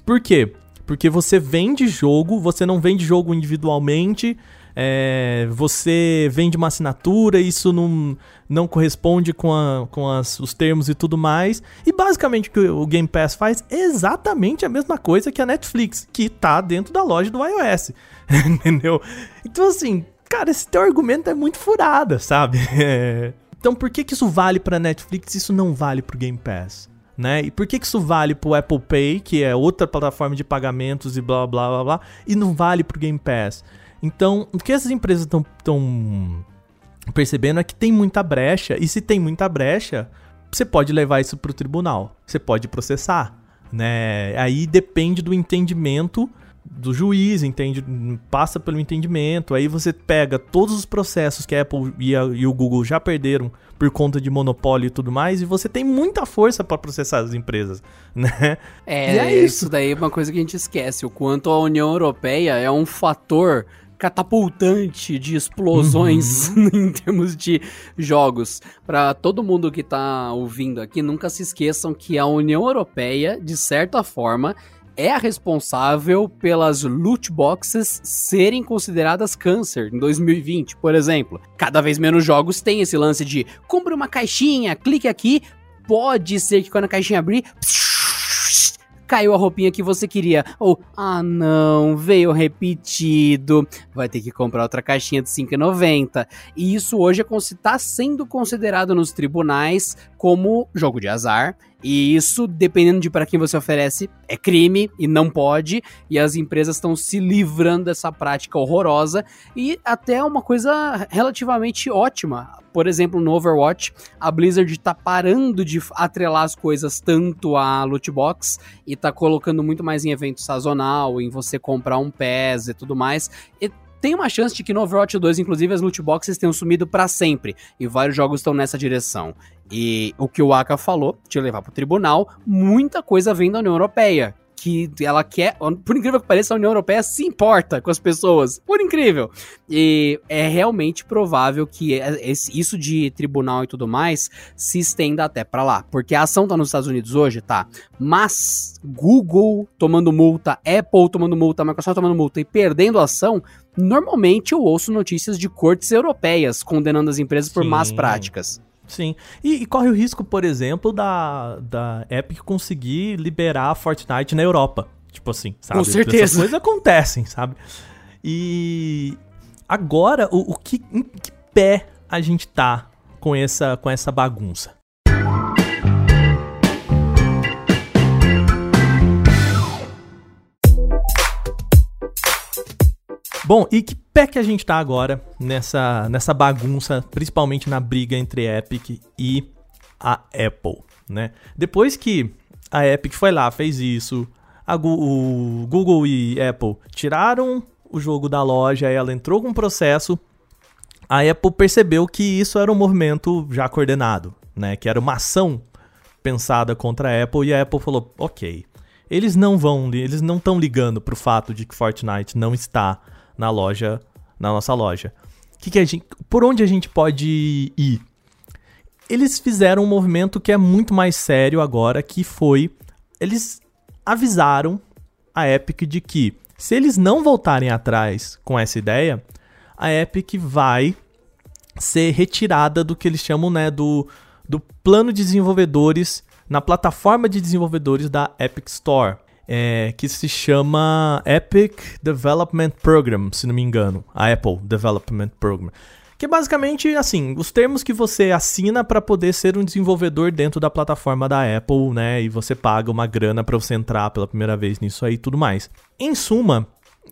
Por quê? Porque você vende jogo, você não vende jogo individualmente, é, você vende uma assinatura, isso não, não corresponde com, a, com as, os termos e tudo mais. E basicamente o que o Game Pass faz é exatamente a mesma coisa que a Netflix, que tá dentro da loja do iOS. Entendeu? Então, assim, cara, esse teu argumento é muito furada, sabe? É... Então, por que, que isso vale pra Netflix e isso não vale pro Game Pass? né? E por que, que isso vale pro Apple Pay, que é outra plataforma de pagamentos e blá blá blá blá, e não vale pro Game Pass? Então, o que essas empresas estão percebendo é que tem muita brecha, e se tem muita brecha, você pode levar isso pro tribunal, você pode processar, né? Aí depende do entendimento do juiz, entende, passa pelo entendimento, aí você pega todos os processos que a Apple e, a, e o Google já perderam por conta de monopólio e tudo mais, e você tem muita força para processar as empresas, né? É, é isso. isso daí é uma coisa que a gente esquece, o quanto a União Europeia é um fator catapultante de explosões uhum. em termos de jogos. Para todo mundo que tá ouvindo aqui, nunca se esqueçam que a União Europeia, de certa forma, é a responsável pelas loot boxes serem consideradas câncer em 2020, por exemplo. Cada vez menos jogos têm esse lance de compre uma caixinha, clique aqui, pode ser que quando a caixinha abrir, caiu a roupinha que você queria. Ou, ah não, veio repetido, vai ter que comprar outra caixinha de 5,90. E isso hoje está é sendo considerado nos tribunais como jogo de azar e isso, dependendo de para quem você oferece, é crime e não pode. E as empresas estão se livrando dessa prática horrorosa. E até uma coisa relativamente ótima. Por exemplo, no Overwatch, a Blizzard está parando de atrelar as coisas tanto a loot box e está colocando muito mais em evento sazonal, em você comprar um PES e tudo mais. E tem uma chance de que no Overwatch 2, inclusive, as loot boxes tenham sumido para sempre. E vários jogos estão nessa direção. E o que o Aka falou, te levar pro tribunal, muita coisa vem da União Europeia. Que ela quer, por incrível que pareça, a União Europeia se importa com as pessoas. Por incrível. E é realmente provável que isso de tribunal e tudo mais se estenda até para lá. Porque a ação tá nos Estados Unidos hoje, tá? Mas Google tomando multa, Apple tomando multa, Microsoft tomando multa e perdendo a ação, normalmente eu ouço notícias de cortes europeias condenando as empresas por Sim. más práticas. Sim. E, e, corre o risco, por exemplo, da, da Epic conseguir liberar Fortnite na Europa. Tipo assim, sabe? Com certeza. Essas coisas acontecem, sabe? E agora, o, o que, em que pé a gente tá com essa, com essa bagunça? Bom, e que pé que a gente tá agora nessa, nessa bagunça, principalmente na briga entre Epic e a Apple, né? Depois que a Epic foi lá, fez isso, a, o Google e Apple tiraram o jogo da loja, ela entrou com um processo, a Apple percebeu que isso era um movimento já coordenado, né? Que era uma ação pensada contra a Apple e a Apple falou: "OK, eles não vão, eles não estão ligando pro fato de que Fortnite não está na loja, na nossa loja. Que que a gente, por onde a gente pode ir? Eles fizeram um movimento que é muito mais sério agora, que foi eles avisaram a Epic de que se eles não voltarem atrás com essa ideia, a Epic vai ser retirada do que eles chamam, né, do, do plano de desenvolvedores na plataforma de desenvolvedores da Epic Store. É, que se chama Epic Development Program, se não me engano. A Apple Development Program. Que é basicamente assim, os termos que você assina para poder ser um desenvolvedor dentro da plataforma da Apple, né? E você paga uma grana para você entrar pela primeira vez nisso aí e tudo mais. Em suma,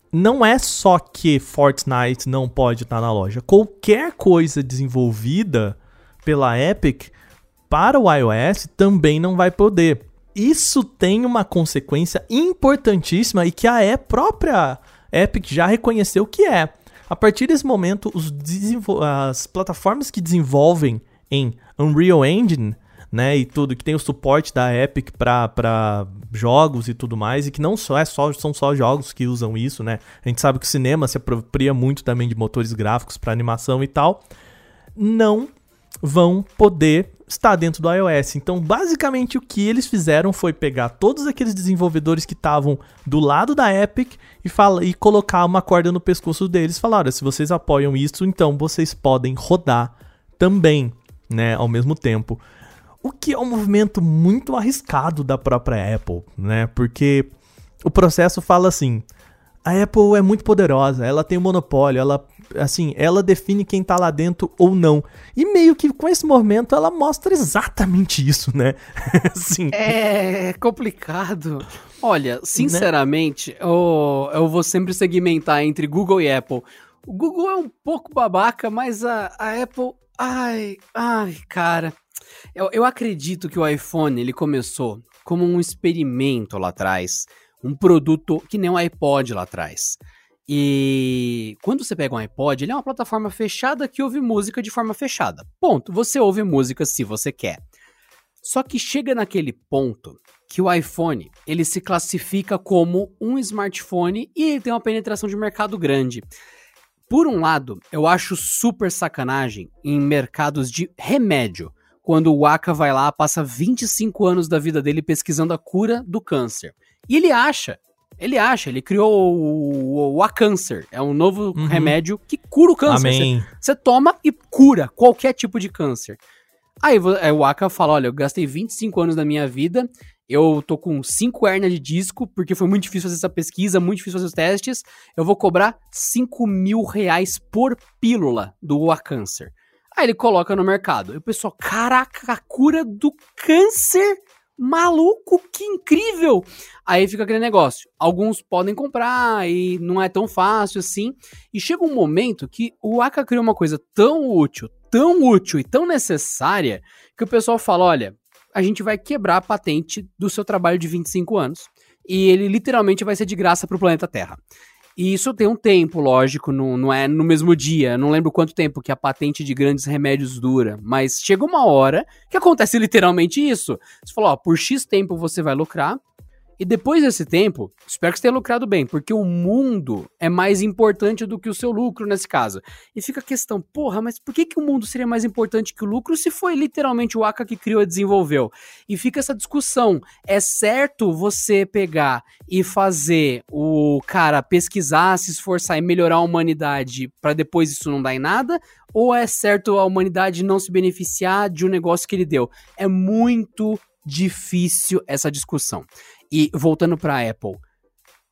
não é só que Fortnite não pode estar na loja. Qualquer coisa desenvolvida pela Epic para o iOS também não vai poder. Isso tem uma consequência importantíssima e que a própria Epic já reconheceu que é. A partir desse momento, as plataformas que desenvolvem em Unreal Engine, né, e tudo, que tem o suporte da Epic para jogos e tudo mais, e que não só é só são só jogos que usam isso, né? A gente sabe que o cinema se apropria muito também de motores gráficos para animação e tal. Não vão poder estar dentro do iOS. Então, basicamente, o que eles fizeram foi pegar todos aqueles desenvolvedores que estavam do lado da Epic e, fala, e colocar uma corda no pescoço deles. Falaram: se vocês apoiam isso, então vocês podem rodar também, né, ao mesmo tempo. O que é um movimento muito arriscado da própria Apple, né? Porque o processo fala assim: a Apple é muito poderosa, ela tem um monopólio, ela assim, ela define quem tá lá dentro ou não. E meio que com esse movimento ela mostra exatamente isso, né? assim. É complicado. Olha, sinceramente, né? eu, eu vou sempre segmentar entre Google e Apple. O Google é um pouco babaca, mas a, a Apple. Ai, ai, cara. Eu, eu acredito que o iPhone ele começou como um experimento lá atrás. Um produto que nem o iPod lá atrás. E quando você pega um iPod, ele é uma plataforma fechada que ouve música de forma fechada. Ponto. Você ouve música se você quer. Só que chega naquele ponto que o iPhone ele se classifica como um smartphone e ele tem uma penetração de mercado grande. Por um lado, eu acho super sacanagem em mercados de remédio, quando o Aka vai lá, passa 25 anos da vida dele pesquisando a cura do câncer. E ele acha ele acha, ele criou o, o, Câncer. É um novo uhum. remédio que cura o câncer. Amém. Você toma e cura qualquer tipo de câncer. Aí, aí o Aka fala: olha, eu gastei 25 anos da minha vida, eu tô com 5 hernias de disco, porque foi muito difícil fazer essa pesquisa, muito difícil fazer os testes. Eu vou cobrar 5 mil reais por pílula do Câncer. Aí ele coloca no mercado. E o pessoal, caraca, a cura do câncer Maluco, que incrível! Aí fica aquele negócio. Alguns podem comprar e não é tão fácil assim. E chega um momento que o Aka criou uma coisa tão útil, tão útil e tão necessária que o pessoal fala: olha, a gente vai quebrar a patente do seu trabalho de 25 anos. E ele literalmente vai ser de graça para o planeta Terra. E isso tem um tempo, lógico, não, não é no mesmo dia. Não lembro quanto tempo que a patente de grandes remédios dura. Mas chega uma hora que acontece literalmente isso. Você falou, ó, por X tempo você vai lucrar, e depois desse tempo, espero que você tenha lucrado bem, porque o mundo é mais importante do que o seu lucro nesse caso. E fica a questão, porra, mas por que, que o mundo seria mais importante que o lucro se foi literalmente o Aka que criou e desenvolveu? E fica essa discussão. É certo você pegar e fazer o cara pesquisar, se esforçar e melhorar a humanidade para depois isso não dar em nada? Ou é certo a humanidade não se beneficiar de um negócio que ele deu? É muito difícil essa discussão. E voltando para a Apple,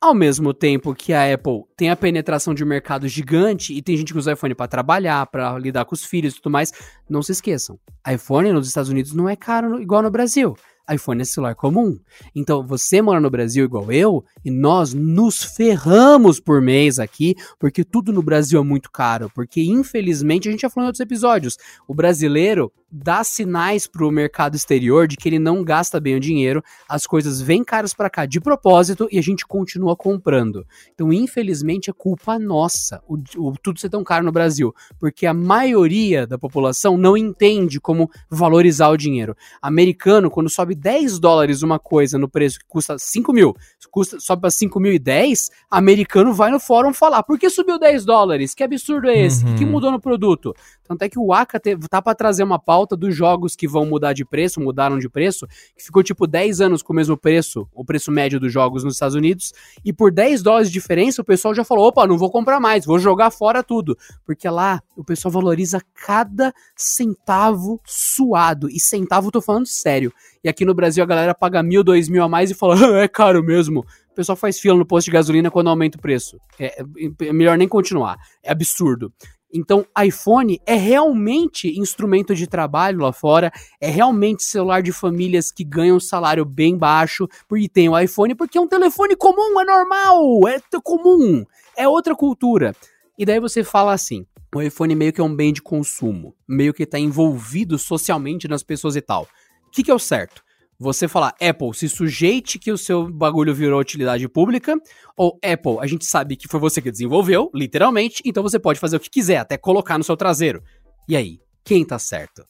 ao mesmo tempo que a Apple tem a penetração de mercado gigante e tem gente que usa iPhone para trabalhar, para lidar com os filhos e tudo mais, não se esqueçam. iPhone nos Estados Unidos não é caro igual no Brasil iPhone é celular comum. Então, você mora no Brasil igual eu, e nós nos ferramos por mês aqui, porque tudo no Brasil é muito caro. Porque, infelizmente, a gente já falou em outros episódios, o brasileiro dá sinais pro mercado exterior de que ele não gasta bem o dinheiro, as coisas vêm caras para cá de propósito e a gente continua comprando. Então, infelizmente, é culpa nossa o, o, tudo ser tão caro no Brasil, porque a maioria da população não entende como valorizar o dinheiro. Americano, quando sobe 10 dólares uma coisa no preço que custa 5 mil, custa, sobe para 5 mil e 10, americano vai no fórum falar, por que subiu 10 dólares? Que absurdo é esse? O uhum. que mudou no produto? Tanto é que o Aka te, tá para trazer uma pauta pauta dos jogos que vão mudar de preço, mudaram de preço, que ficou tipo 10 anos com o mesmo preço, o preço médio dos jogos nos Estados Unidos, e por 10 dólares de diferença o pessoal já falou: opa, não vou comprar mais, vou jogar fora tudo. Porque lá o pessoal valoriza cada centavo suado. E centavo, tô falando sério. E aqui no Brasil a galera paga mil, dois mil a mais e fala: é caro mesmo. O pessoal faz fila no posto de gasolina quando aumenta o preço. É, é melhor nem continuar. É absurdo. Então, iPhone é realmente instrumento de trabalho lá fora, é realmente celular de famílias que ganham salário bem baixo, porque tem o iPhone, porque é um telefone comum, é normal, é comum, é outra cultura. E daí você fala assim: o iPhone meio que é um bem de consumo, meio que está envolvido socialmente nas pessoas e tal. O que, que é o certo? Você falar, Apple, se sujeite que o seu bagulho virou utilidade pública, ou Apple, a gente sabe que foi você que desenvolveu, literalmente, então você pode fazer o que quiser, até colocar no seu traseiro. E aí, quem tá certo?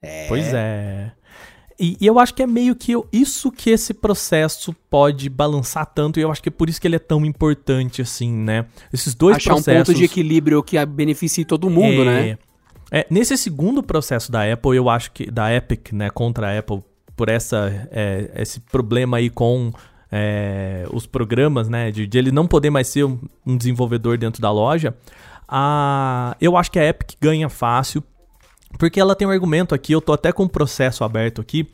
É... Pois é. E, e, eu acho que é meio que isso que esse processo pode balançar tanto, e eu acho que é por isso que ele é tão importante, assim, né? Esses dois Achar processos... um ponto de equilíbrio que beneficie todo mundo, é... né? É, nesse segundo processo da Apple, eu acho que da Epic, né, contra a Apple por essa, é, esse problema aí com é, os programas, né? De, de, ele não poder mais ser um, um desenvolvedor dentro da loja. A, eu acho que a Epic ganha fácil, porque ela tem um argumento aqui, eu tô até com um processo aberto aqui,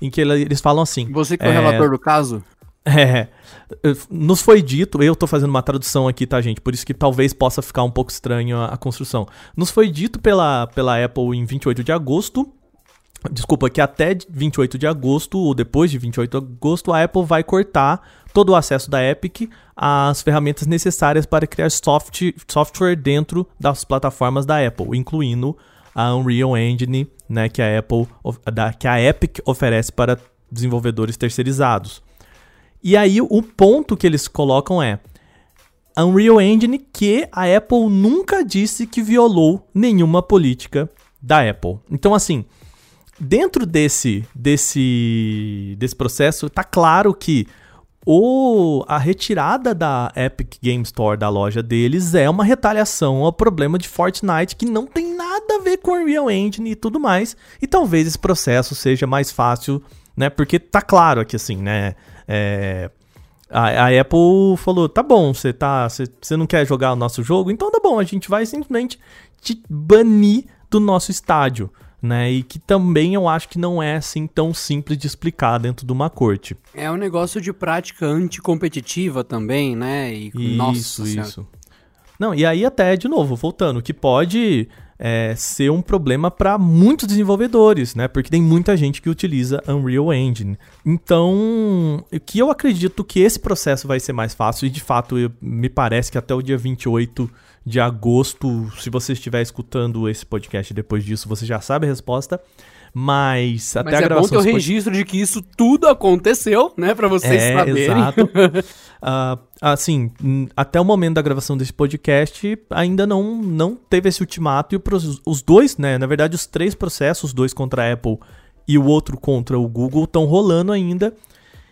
em que eles falam assim. Você que é o relator do caso? É. Nos foi dito, eu tô fazendo uma tradução aqui, tá, gente? Por isso que talvez possa ficar um pouco estranho a, a construção. Nos foi dito pela, pela Apple em 28 de agosto Desculpa, que até 28 de agosto, ou depois de 28 de agosto, a Apple vai cortar todo o acesso da Epic às ferramentas necessárias para criar soft, software dentro das plataformas da Apple, incluindo a Unreal Engine, né, que a Apple, que a Epic oferece para desenvolvedores terceirizados. E aí o ponto que eles colocam é a Unreal Engine que a Apple nunca disse que violou nenhuma política da Apple. Então assim, dentro desse, desse, desse processo, tá claro que o, a retirada da Epic Game Store da loja deles é uma retaliação ao problema de Fortnite que não tem nada a ver com Unreal Engine e tudo mais. E talvez esse processo seja mais fácil, né? Porque tá claro aqui assim, né? É, a, a, Apple falou: tá bom, você tá, não quer jogar o nosso jogo? Então tá bom, a gente vai simplesmente te banir do nosso estádio né? E que também eu acho que não é assim tão simples de explicar dentro de uma corte. É um negócio de prática anticompetitiva também, né? E, isso, nossa, isso. Não, e aí até, de novo, voltando, que pode é, ser um problema para muitos desenvolvedores, né? Porque tem muita gente que utiliza Unreal Engine. Então, o que eu acredito que esse processo vai ser mais fácil, e de fato eu, me parece que até o dia 28 de agosto. Se você estiver escutando esse podcast depois disso, você já sabe a resposta. Mas até Mas a é gravação. Bom ter o registro de que isso tudo aconteceu, né? Pra vocês é, saberem. Exato. uh, assim, até o momento da gravação desse podcast, ainda não, não teve esse ultimato. E os dois, né? Na verdade, os três processos, dois contra a Apple e o outro contra o Google, estão rolando ainda.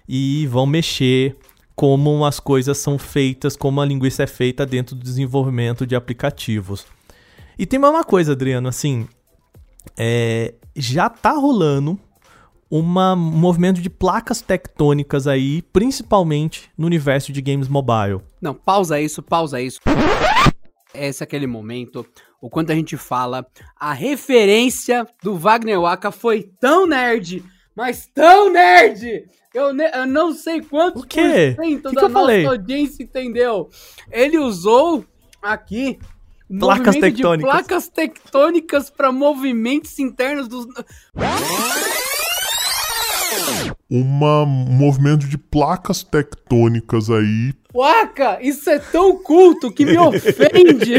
E vão mexer como as coisas são feitas, como a linguiça é feita dentro do desenvolvimento de aplicativos. E tem uma coisa, Adriano, assim, é, já tá rolando uma, um movimento de placas tectônicas aí, principalmente no universo de games mobile. Não, pausa isso, pausa isso. Esse é aquele momento, o quanto a gente fala, a referência do Wagner Waka foi tão nerd, mas tão nerd, eu, ne, eu não sei quantos o quê? por cento que da que nossa falei? audiência entendeu. Ele usou aqui placas tectônicas. placas tectônicas para movimentos internos dos. Um movimento de placas tectônicas aí. Placa! Isso é tão culto que me ofende!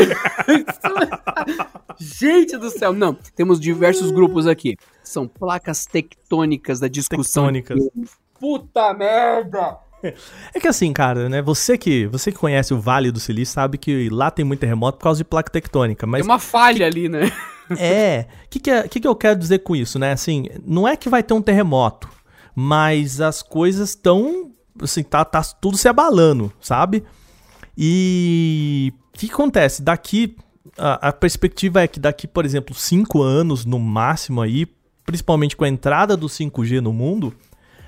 Gente do céu! Não, temos diversos grupos aqui. São placas tectônicas da discussão. Tectônicas. Puta merda! É que assim, cara, né? Você que, você que conhece o Vale do Silício sabe que lá tem muito terremoto por causa de placa tectônica. Mas tem uma falha que, ali, né? É. O que, que, é, que, que eu quero dizer com isso, né? Assim, não é que vai ter um terremoto, mas as coisas estão. Assim, tá, tá tudo se abalando, sabe? E o que acontece? Daqui. A, a perspectiva é que daqui, por exemplo, cinco anos no máximo aí, principalmente com a entrada do 5G no mundo,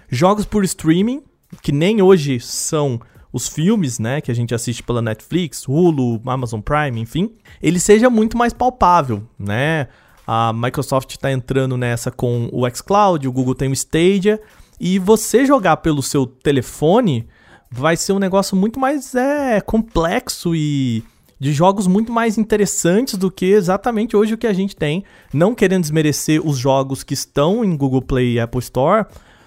jogos por streaming, que nem hoje são os filmes, né, que a gente assiste pela Netflix, Hulu, Amazon Prime, enfim, ele seja muito mais palpável, né? A Microsoft está entrando nessa com o xCloud, o Google tem o Stadia, e você jogar pelo seu telefone vai ser um negócio muito mais é, complexo e de jogos muito mais interessantes do que exatamente hoje o que a gente tem. Não querendo desmerecer os jogos que estão em Google Play e Apple Store,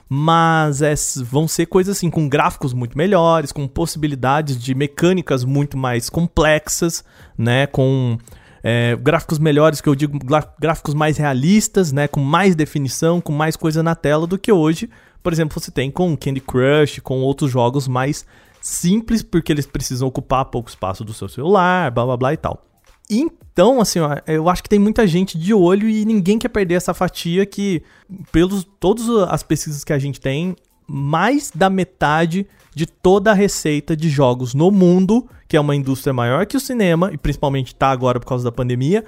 mas é, vão ser coisas assim com gráficos muito melhores, com possibilidades de mecânicas muito mais complexas, né, com é, gráficos melhores, que eu digo gráficos mais realistas, né, com mais definição, com mais coisa na tela do que hoje, por exemplo, você tem com Candy Crush, com outros jogos mais simples, porque eles precisam ocupar pouco espaço do seu celular, blá blá blá e tal. Então, assim, ó, eu acho que tem muita gente de olho e ninguém quer perder essa fatia que, pelos todas as pesquisas que a gente tem, mais da metade de toda a receita de jogos no mundo, que é uma indústria maior que o cinema, e principalmente está agora por causa da pandemia,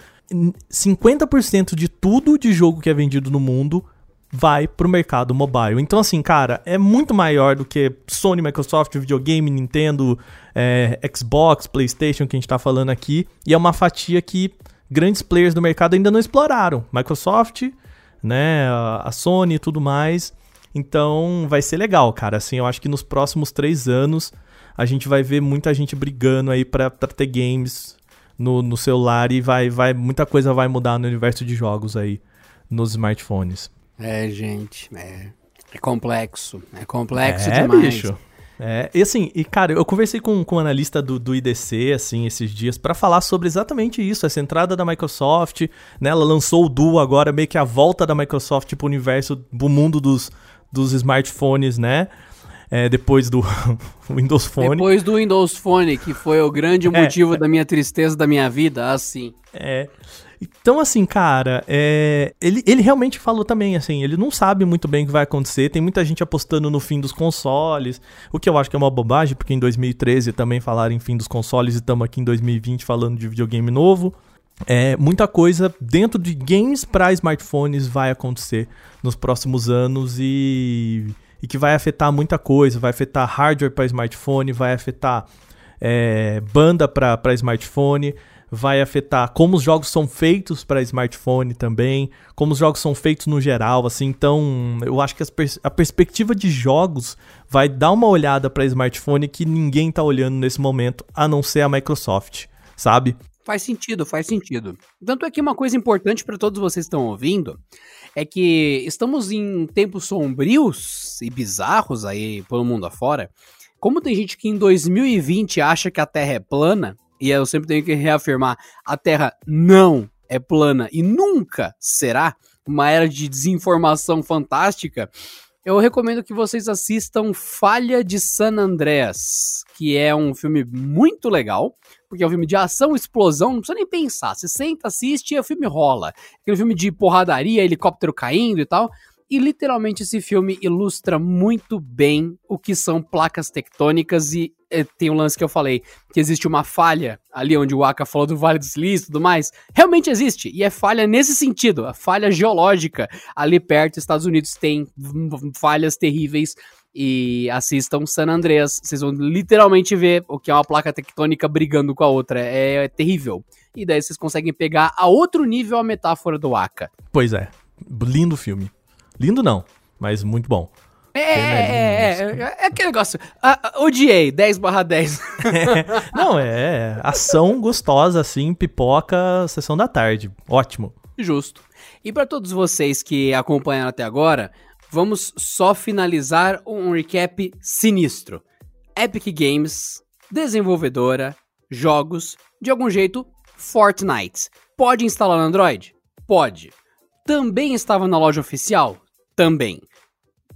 50% de tudo de jogo que é vendido no mundo vai pro mercado mobile. Então, assim, cara, é muito maior do que Sony, Microsoft, videogame, Nintendo, é, Xbox, PlayStation, que a gente tá falando aqui. E é uma fatia que grandes players do mercado ainda não exploraram. Microsoft, né, a Sony e tudo mais. Então, vai ser legal, cara. Assim, eu acho que nos próximos três anos a gente vai ver muita gente brigando aí pra, pra ter games no, no celular e vai, vai, muita coisa vai mudar no universo de jogos aí nos smartphones. É, gente, é, é complexo. É complexo é, demais. Bicho. É, e assim, e cara, eu conversei com, com um analista do, do IDC, assim, esses dias, para falar sobre exatamente isso, essa entrada da Microsoft, né, ela lançou o Duo agora, meio que a volta da Microsoft pro universo, pro mundo dos, dos smartphones, né, é, depois do Windows Phone. Depois do Windows Phone, que foi o grande é. motivo é, da minha tristeza da minha vida, assim. É, então, assim, cara, é... ele, ele realmente falou também, assim, ele não sabe muito bem o que vai acontecer. Tem muita gente apostando no fim dos consoles, o que eu acho que é uma bobagem, porque em 2013 também falaram em fim dos consoles e estamos aqui em 2020 falando de videogame novo. É, muita coisa dentro de games para smartphones vai acontecer nos próximos anos e, e que vai afetar muita coisa. Vai afetar hardware para smartphone, vai afetar é, banda para smartphone vai afetar como os jogos são feitos para smartphone também, como os jogos são feitos no geral, assim. Então, eu acho que pers a perspectiva de jogos vai dar uma olhada para smartphone que ninguém tá olhando nesse momento, a não ser a Microsoft, sabe? Faz sentido, faz sentido. Tanto é que uma coisa importante para todos vocês que estão ouvindo é que estamos em tempos sombrios e bizarros aí pelo mundo afora. Como tem gente que em 2020 acha que a Terra é plana, e eu sempre tenho que reafirmar: a Terra não é plana e nunca será uma era de desinformação fantástica. Eu recomendo que vocês assistam Falha de San Andreas, que é um filme muito legal, porque é um filme de ação, explosão, não precisa nem pensar. Você senta, assiste e o filme rola. Aquele filme de porradaria, helicóptero caindo e tal. E literalmente esse filme ilustra muito bem o que são placas tectônicas e é, tem um lance que eu falei, que existe uma falha ali onde o Aka falou do Vale do Silício e tudo mais. Realmente existe, e é falha nesse sentido, a falha geológica. Ali perto, Estados Unidos tem falhas terríveis e assistam San Andreas. Vocês vão literalmente ver o que é uma placa tectônica brigando com a outra. É, é terrível. E daí vocês conseguem pegar a outro nível a metáfora do Aka. Pois é. Lindo filme. Lindo não, mas muito bom. É, é, é, é, aquele negócio. Ah, odiei, 10 barra 10. não, é ação gostosa, assim, pipoca, sessão da tarde. Ótimo. Justo. E para todos vocês que acompanharam até agora, vamos só finalizar um recap sinistro. Epic Games, desenvolvedora, jogos, de algum jeito, Fortnite. Pode instalar no Android? Pode. Também estava na loja oficial? Também.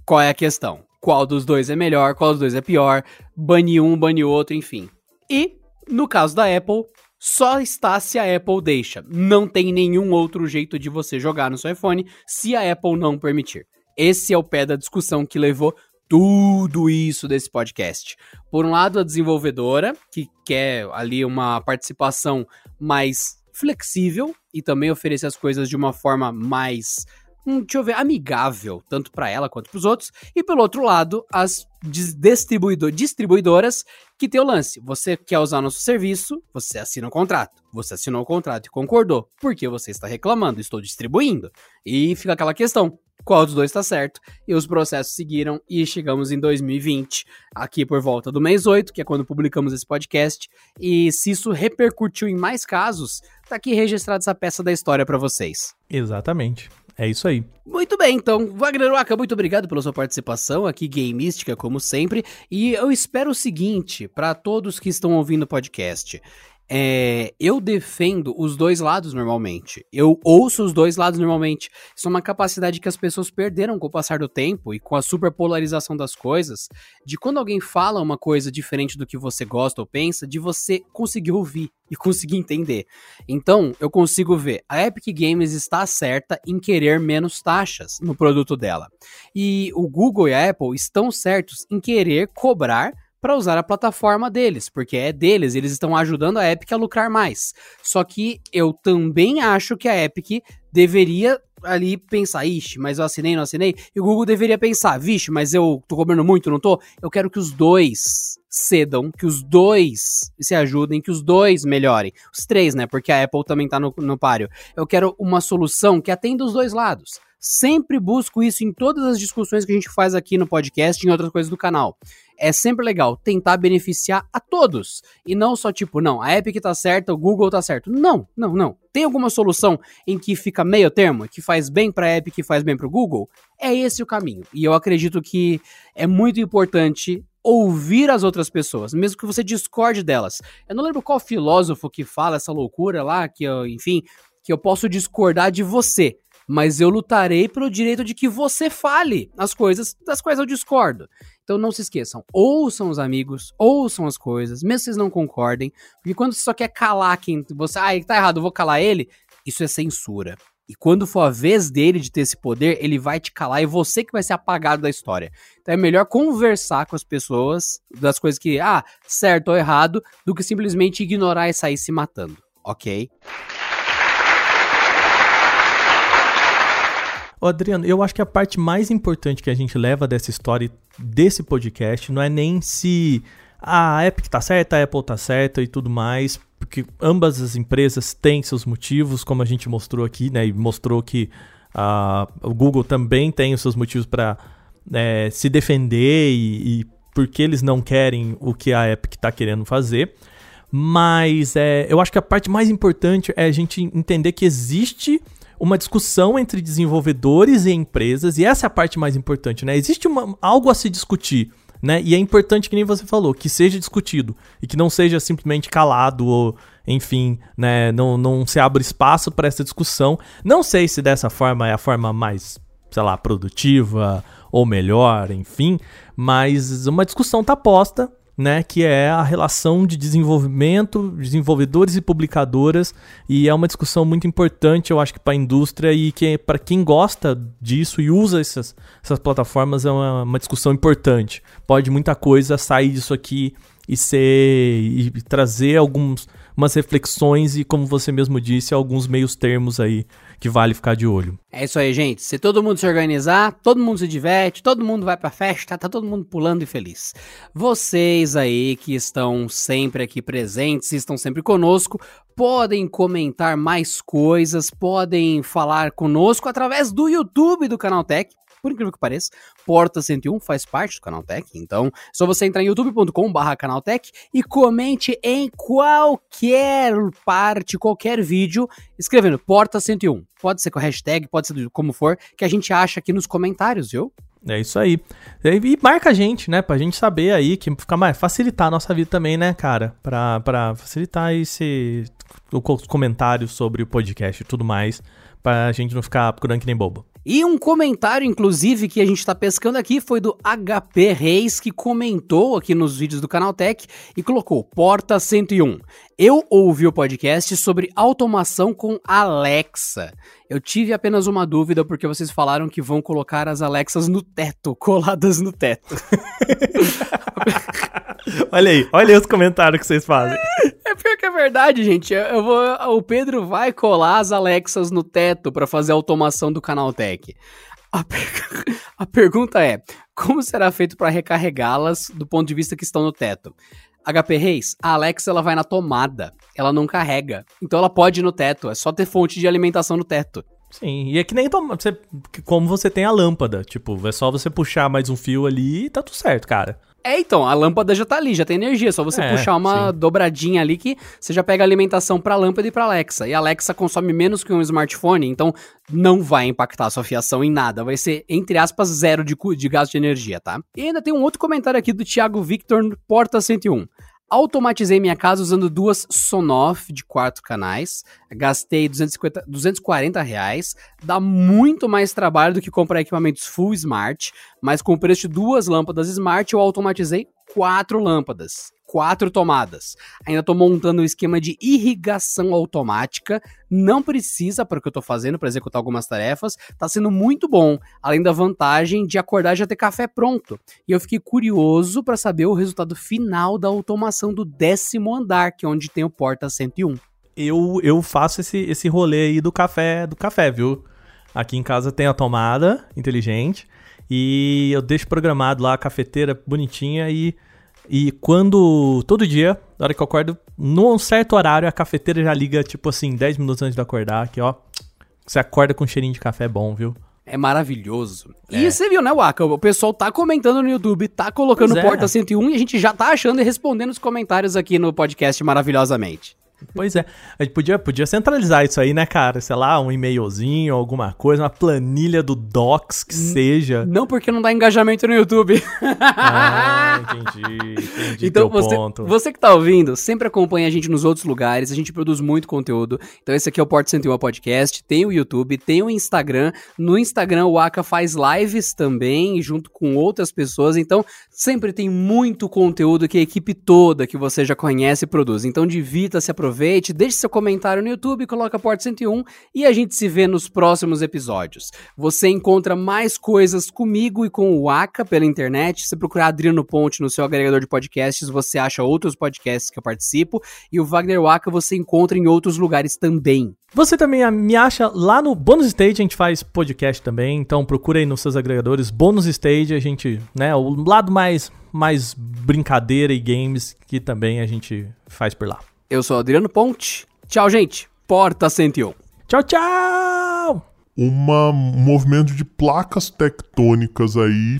Qual é a questão? Qual dos dois é melhor, qual dos dois é pior, bane um, bane outro, enfim. E, no caso da Apple, só está se a Apple deixa. Não tem nenhum outro jeito de você jogar no seu iPhone se a Apple não permitir. Esse é o pé da discussão que levou tudo isso desse podcast. Por um lado, a desenvolvedora, que quer ali uma participação mais flexível e também oferecer as coisas de uma forma mais um, deixa eu ver, amigável, tanto para ela quanto para os outros. E pelo outro lado, as distribuidor, distribuidoras que tem o lance. Você quer usar nosso serviço, você assina um contrato. Você assinou o contrato e concordou. Porque você está reclamando, estou distribuindo. E fica aquela questão. Qual dos dois está certo? E os processos seguiram e chegamos em 2020, aqui por volta do mês 8, que é quando publicamos esse podcast. E se isso repercutiu em mais casos, tá aqui registrada essa peça da história para vocês. Exatamente. É isso aí. Muito bem, então, Wagner Waka, muito obrigado pela sua participação aqui, Gameística, como sempre. E eu espero o seguinte, para todos que estão ouvindo o podcast. É, eu defendo os dois lados normalmente. Eu ouço os dois lados normalmente. Isso é uma capacidade que as pessoas perderam com o passar do tempo e com a superpolarização das coisas. De quando alguém fala uma coisa diferente do que você gosta ou pensa, de você conseguir ouvir e conseguir entender. Então, eu consigo ver. A Epic Games está certa em querer menos taxas no produto dela. E o Google e a Apple estão certos em querer cobrar para usar a plataforma deles, porque é deles, eles estão ajudando a Epic a lucrar mais. Só que eu também acho que a Epic deveria ali pensar, ixi, mas eu assinei, não assinei, e o Google deveria pensar, vixe, mas eu tô cobrando muito, não tô? Eu quero que os dois cedam, que os dois se ajudem, que os dois melhorem. Os três, né? Porque a Apple também tá no, no páreo. Eu quero uma solução que atenda os dois lados. Sempre busco isso em todas as discussões que a gente faz aqui no podcast e em outras coisas do canal é sempre legal tentar beneficiar a todos. E não só tipo, não, a Epic tá certa, o Google tá certo. Não, não, não. Tem alguma solução em que fica meio termo, que faz bem pra Epic e faz bem pro Google? É esse o caminho. E eu acredito que é muito importante ouvir as outras pessoas, mesmo que você discorde delas. Eu não lembro qual filósofo que fala essa loucura lá, que eu, enfim, que eu posso discordar de você, mas eu lutarei pelo direito de que você fale as coisas das quais eu discordo. Então não se esqueçam, ouçam os amigos, ouçam as coisas, mesmo que vocês não concordem, porque quando você só quer calar quem você, ah, tá errado, eu vou calar ele, isso é censura. E quando for a vez dele de ter esse poder, ele vai te calar e você que vai ser apagado da história. Então é melhor conversar com as pessoas das coisas que, ah, certo ou errado, do que simplesmente ignorar e sair se matando, ok? Adriano, eu acho que a parte mais importante que a gente leva dessa história, desse podcast, não é nem se a Epic tá certa, a Apple tá certa e tudo mais, porque ambas as empresas têm seus motivos, como a gente mostrou aqui, né? E mostrou que uh, o Google também tem os seus motivos para é, se defender e, e porque eles não querem o que a Epic está querendo fazer. Mas é, eu acho que a parte mais importante é a gente entender que existe uma discussão entre desenvolvedores e empresas, e essa é a parte mais importante, né? Existe uma, algo a se discutir, né? E é importante, que nem você falou, que seja discutido e que não seja simplesmente calado ou, enfim, né? Não, não se abra espaço para essa discussão. Não sei se dessa forma é a forma mais, sei lá, produtiva ou melhor, enfim, mas uma discussão tá posta, né, que é a relação de desenvolvimento, desenvolvedores e publicadoras, e é uma discussão muito importante, eu acho que para a indústria e que para quem gosta disso e usa essas, essas plataformas é uma, uma, discussão importante. Pode muita coisa sair disso aqui e ser e trazer alguns umas reflexões e como você mesmo disse, alguns meios termos aí que vale ficar de olho. É isso aí, gente. Se todo mundo se organizar, todo mundo se diverte, todo mundo vai pra festa, tá todo mundo pulando e feliz. Vocês aí que estão sempre aqui presentes, estão sempre conosco, podem comentar mais coisas, podem falar conosco através do YouTube do Canal Tech por incrível que pareça, Porta 101 faz parte do Canaltech, então é só você entrar em youtube.com/barra Canaltech e comente em qualquer parte, qualquer vídeo, escrevendo Porta 101. Pode ser com hashtag, pode ser como for, que a gente acha aqui nos comentários, viu? É isso aí. E marca a gente, né? Pra gente saber aí, que fica mais facilitar a nossa vida também, né, cara? Pra, pra facilitar esse os comentários sobre o podcast e tudo mais, pra gente não ficar procurando que nem bobo. E um comentário, inclusive, que a gente está pescando aqui foi do HP Reis, que comentou aqui nos vídeos do Canal Tech e colocou Porta 101. Eu ouvi o podcast sobre automação com Alexa. Eu tive apenas uma dúvida porque vocês falaram que vão colocar as Alexas no teto, coladas no teto. olha aí, olha aí os comentários que vocês fazem. É pior que é verdade, gente. Eu vou, o Pedro vai colar as Alexas no teto para fazer a automação do Canaltech. A, per... a pergunta é: como será feito para recarregá-las do ponto de vista que estão no teto? HP Reis, a Alexa ela vai na tomada, ela não carrega. Então ela pode ir no teto, é só ter fonte de alimentação no teto. Sim, e é que nem você, como você tem a lâmpada, tipo, é só você puxar mais um fio ali e tá tudo certo, cara. É, então, a lâmpada já tá ali, já tem energia, só você é, puxar uma sim. dobradinha ali que você já pega alimentação pra lâmpada e pra Alexa. E a Alexa consome menos que um smartphone, então não vai impactar a sua fiação em nada. Vai ser, entre aspas, zero de, de gasto de energia, tá? E ainda tem um outro comentário aqui do Thiago Victor, Porta 101. Automatizei minha casa usando duas Sonoff de quatro canais. Gastei 250, 240 reais. Dá muito mais trabalho do que comprar equipamentos full smart. Mas com o preço de duas lâmpadas smart, eu automatizei quatro lâmpadas quatro tomadas. Ainda estou montando um esquema de irrigação automática. Não precisa para o que eu estou fazendo para executar algumas tarefas. Está sendo muito bom, além da vantagem de acordar e já ter café pronto. E eu fiquei curioso para saber o resultado final da automação do décimo andar, que é onde tem o porta 101. Eu, eu faço esse, esse rolê aí do café, do café, viu? Aqui em casa tem a tomada inteligente e eu deixo programado lá a cafeteira bonitinha e e quando. Todo dia, na hora que eu acordo, num certo horário, a cafeteira já liga, tipo assim, 10 minutos antes de acordar, que ó. Você acorda com um cheirinho de café bom, viu? É maravilhoso. É. E você viu, né, Waka? O pessoal tá comentando no YouTube, tá colocando é. Porta 101 e a gente já tá achando e respondendo os comentários aqui no podcast maravilhosamente. Pois é. A gente podia, podia centralizar isso aí, né, cara? Sei lá, um e-mailzinho, alguma coisa, uma planilha do Docs que N seja. Não, porque não dá engajamento no YouTube. Ah, entendi. Entendi então, você, ponto. você que tá ouvindo, sempre acompanha a gente nos outros lugares. A gente produz muito conteúdo. Então, esse aqui é o Porto 101 Podcast. Tem o YouTube, tem o Instagram. No Instagram, o Aka faz lives também, junto com outras pessoas. Então, sempre tem muito conteúdo que a equipe toda que você já conhece produz. Então, divirta-se, aproveita aproveite, deixe seu comentário no YouTube, coloca Porta 101 e a gente se vê nos próximos episódios. Você encontra mais coisas comigo e com o Aka pela internet. Se procurar Adriano Ponte no seu agregador de podcasts, você acha outros podcasts que eu participo. E o Wagner Waka você encontra em outros lugares também. Você também me acha lá no Bônus Stage, a gente faz podcast também, então procura aí nos seus agregadores Bônus Stage, a gente, né, o lado mais mais brincadeira e games que também a gente faz por lá. Eu sou Adriano Ponte. Tchau, gente. Porta 101. Tchau, tchau! Uma, um movimento de placas tectônicas aí